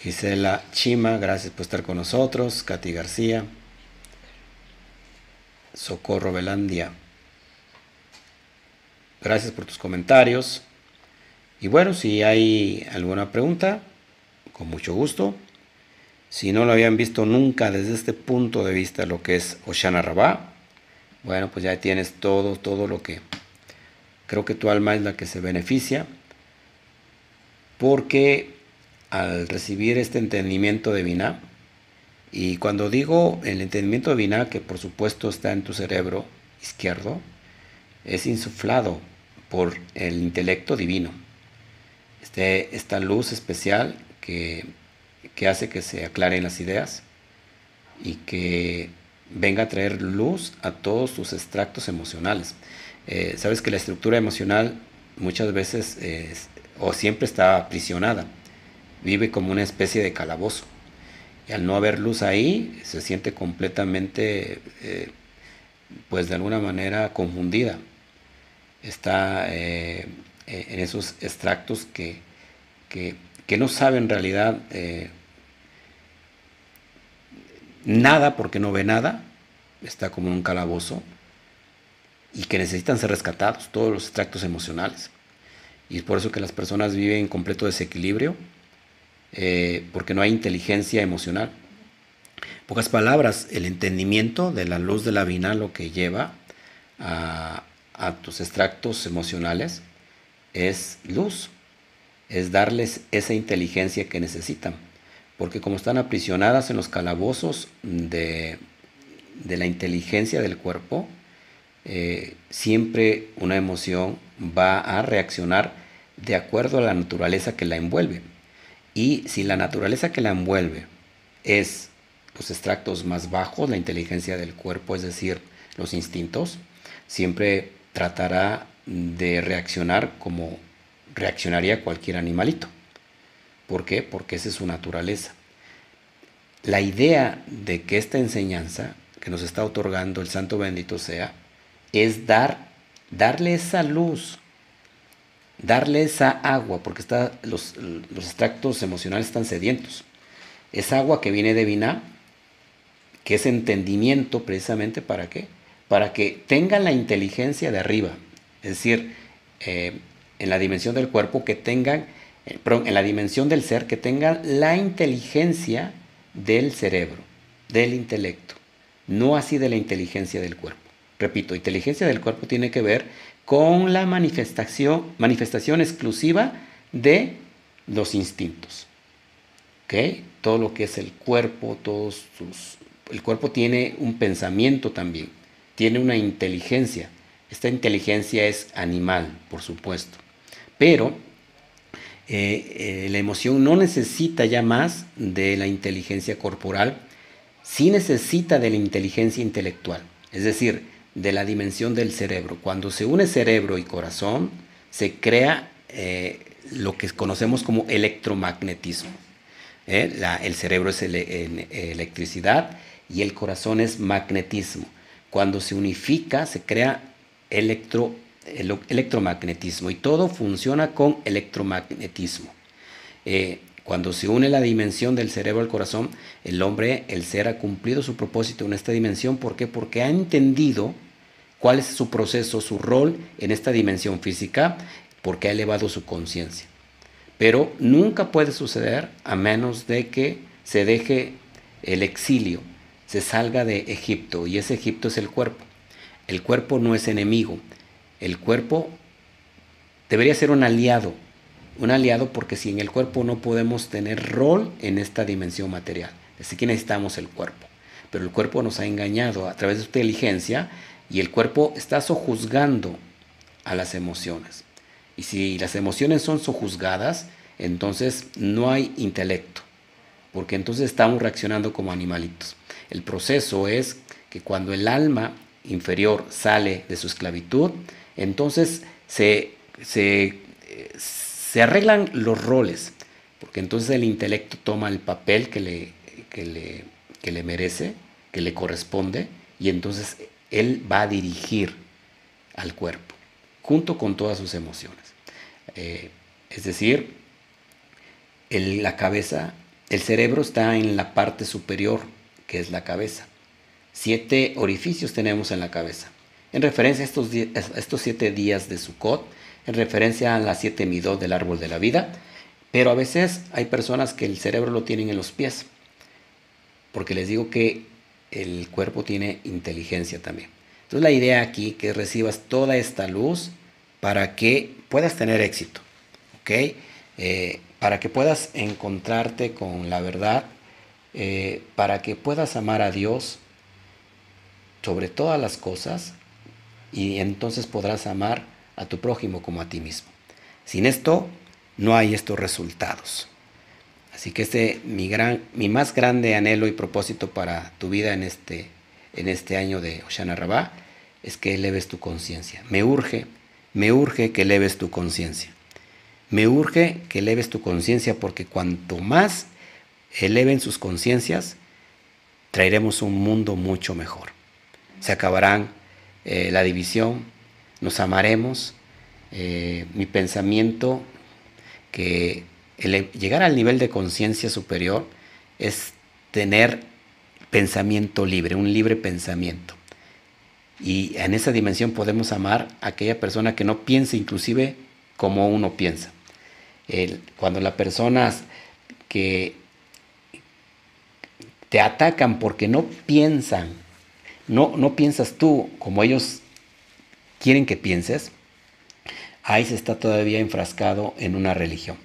Gisela Chima, gracias por estar con nosotros. Katy García. Socorro Velandia. Gracias por tus comentarios. Y bueno, si hay alguna pregunta, con mucho gusto. Si no lo habían visto nunca desde este punto de vista lo que es Oshana Rabá, bueno, pues ya tienes todo, todo lo que creo que tu alma es la que se beneficia. Porque al recibir este entendimiento de Binah, y cuando digo el entendimiento de Binah, que por supuesto está en tu cerebro izquierdo, es insuflado por el intelecto divino. Este, esta luz especial que, hace que se aclaren las ideas y que venga a traer luz a todos tus extractos emocionales. Eh, sabes que la estructura emocional muchas veces o siempre está aprisionada, vive como una especie de calabozo. Y al no haber luz ahí, se siente completamente, eh, pues de alguna manera, confundida está eh, eh, en esos extractos que, que, no saben en realidad eh, nada porque no ve nada, está como en un calabozo y que necesitan ser rescatados, todos los extractos emocionales. Y es por eso que las personas viven en completo desequilibrio, porque no hay inteligencia emocional. pocas palabras, el entendimiento de la luz de la vina lo que lleva a, a tus extractos emocionales es luz, es darles esa inteligencia que necesitan. Porque como están aprisionadas en los calabozos de, de la inteligencia del cuerpo, eh, siempre una emoción va a reaccionar de acuerdo a la naturaleza que la envuelve. Y si la naturaleza que la envuelve es los extractos más bajos, la inteligencia del cuerpo, es decir, los instintos, siempre tratará de reaccionar como reaccionaría cualquier animalito. ¿Por qué? Porque esa es su naturaleza. La idea de que esta enseñanza que nos está otorgando el Santo Bendito sea, es dar, darle esa luz, darle esa agua, porque está, los, los extractos emocionales están sedientos. Esa agua que viene de Vina, que es entendimiento precisamente para qué? Para que tengan la inteligencia de arriba, es decir, eh, en la dimensión del cuerpo, que tengan, eh, en la dimensión del ser, que tengan la inteligencia del cerebro, del intelecto, no así de la inteligencia del cuerpo. Repito, inteligencia del cuerpo tiene que ver con la manifestación, exclusiva de los instintos. Todo lo que es el cuerpo, todos sus, el cuerpo tiene un pensamiento también, tiene una inteligencia. Esta inteligencia es animal, por supuesto. Pero eh, eh, la emoción no necesita ya más de la inteligencia corporal, sí necesita de la inteligencia intelectual, es decir, de la dimensión del cerebro. Cuando se une cerebro y corazón, se crea eh, lo que conocemos como electromagnetismo. el cerebro es electricidad y el corazón es magnetismo. Cuando se unifica, se crea electro el electromagnetismo y todo funciona con electromagnetismo. Eh, cuando se une la dimensión del cerebro al corazón, el hombre, el ser, ha cumplido su propósito en esta dimensión. ¿Por qué? Porque ha entendido cuál es su proceso, su rol en esta dimensión física, porque ha elevado su conciencia. Pero nunca puede suceder a menos de que se deje el exilio, se salga de Egipto, y ese Egipto es el cuerpo. El cuerpo no es enemigo, el cuerpo debería ser un aliado, un aliado porque si en el cuerpo no podemos tener rol en esta dimensión material, así que necesitamos el cuerpo. Pero el cuerpo nos ha engañado a través de su inteligencia y el cuerpo está sojuzgando a las emociones. Y si las emociones son sojuzgadas, entonces no hay intelecto, porque entonces estamos reaccionando como animalitos. El proceso es que cuando el alma inferior sale de su esclavitud, entonces se, arreglan los roles, porque entonces el intelecto toma el papel que le, le, le merece, que le corresponde, y entonces él va a dirigir al cuerpo, junto con todas sus emociones. Eh, es decir, la cabeza, el cerebro está en la parte superior, que es la cabeza. Siete orificios tenemos en la cabeza en referencia a estos, estos siete días de Sukkot, en referencia a las siete midot del árbol de la vida, pero a veces hay personas que el cerebro lo tienen en los pies, porque les digo que el cuerpo tiene inteligencia también. Entonces la idea aquí que recibas toda esta luz para que puedas tener éxito. Eh, para que puedas encontrarte con la verdad, eh, para que puedas amar a Dios sobre todas las cosas y entonces podrás amar a tu prójimo como a ti mismo. Sin esto no hay estos resultados. Así que este mi gran mi más grande anhelo y propósito para tu vida en este en este año de Oshana Rabá es que eleves tu conciencia. Me urge, me urge que eleves tu conciencia. Me urge que eleves tu conciencia porque cuanto más eleven sus conciencias, traeremos un mundo mucho mejor. Se acabarán eh, la división, nos amaremos. Eh, mi pensamiento que llegar al nivel de conciencia superior es tener pensamiento libre, un libre pensamiento. Y en esa dimensión podemos amar a aquella persona que no piense inclusive como uno piensa. cuando las personas que te atacan porque no piensan, no, no piensas tú como ellos quieren que pienses, ahí se está todavía enfrascado en una religión.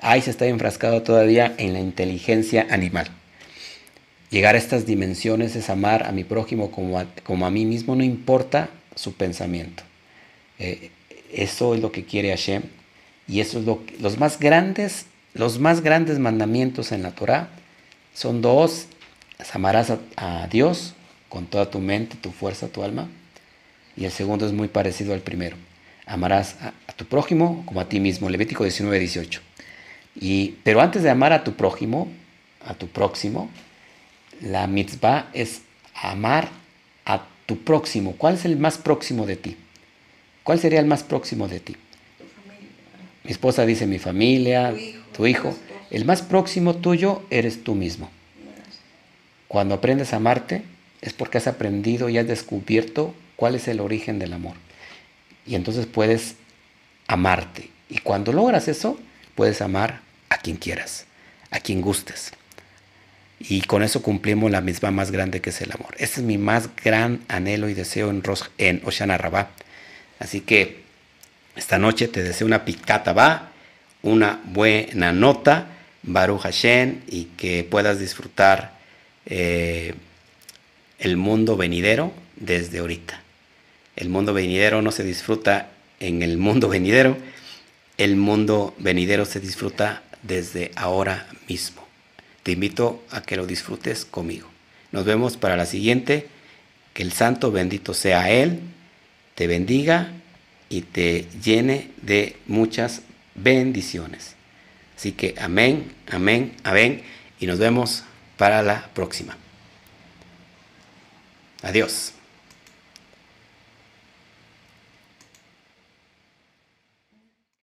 Ahí se está enfrascado todavía en la inteligencia animal. Llegar a estas dimensiones es amar a mi prójimo como a, como a mí mismo, no importa su pensamiento. Eh, eso es lo que quiere Hashem y eso es lo los más grandes, los más grandes mandamientos en la Torah son dos amarás a, Dios con toda tu mente, tu fuerza, tu alma. Y el segundo es muy parecido al primero. Amarás a, tu prójimo como a ti mismo. Levítico 19, 18. Y, pero antes de amar a tu prójimo, a tu próximo, la mitzvah es amar a tu próximo. ¿Cuál es el más próximo de ti? ¿Cuál sería el más próximo de ti? Mi esposa dice mi familia, tu hijo. El más próximo tuyo eres tú mismo. Cuando aprendes a amarte es porque has aprendido y has descubierto cuál es el origen del amor. Y entonces puedes amarte. Y cuando logras eso, puedes amar a quien quieras, a quien gustes. Y con eso cumplimos la misma más grande que es el amor. Ese es mi más gran anhelo y deseo en, en Oshana Rabá. Así que esta noche te deseo una picata va, una buena nota, Baruch Hashem, y que puedas disfrutar eh, el mundo venidero desde ahorita. El mundo venidero no se disfruta en el mundo venidero, el mundo venidero se disfruta desde ahora mismo. Te invito a que lo disfrutes conmigo. Nos vemos para la siguiente. Que el santo bendito sea Él, te bendiga y te llene de muchas bendiciones. Así que amén, amén, amén. Y nos vemos para la próxima. Adiós.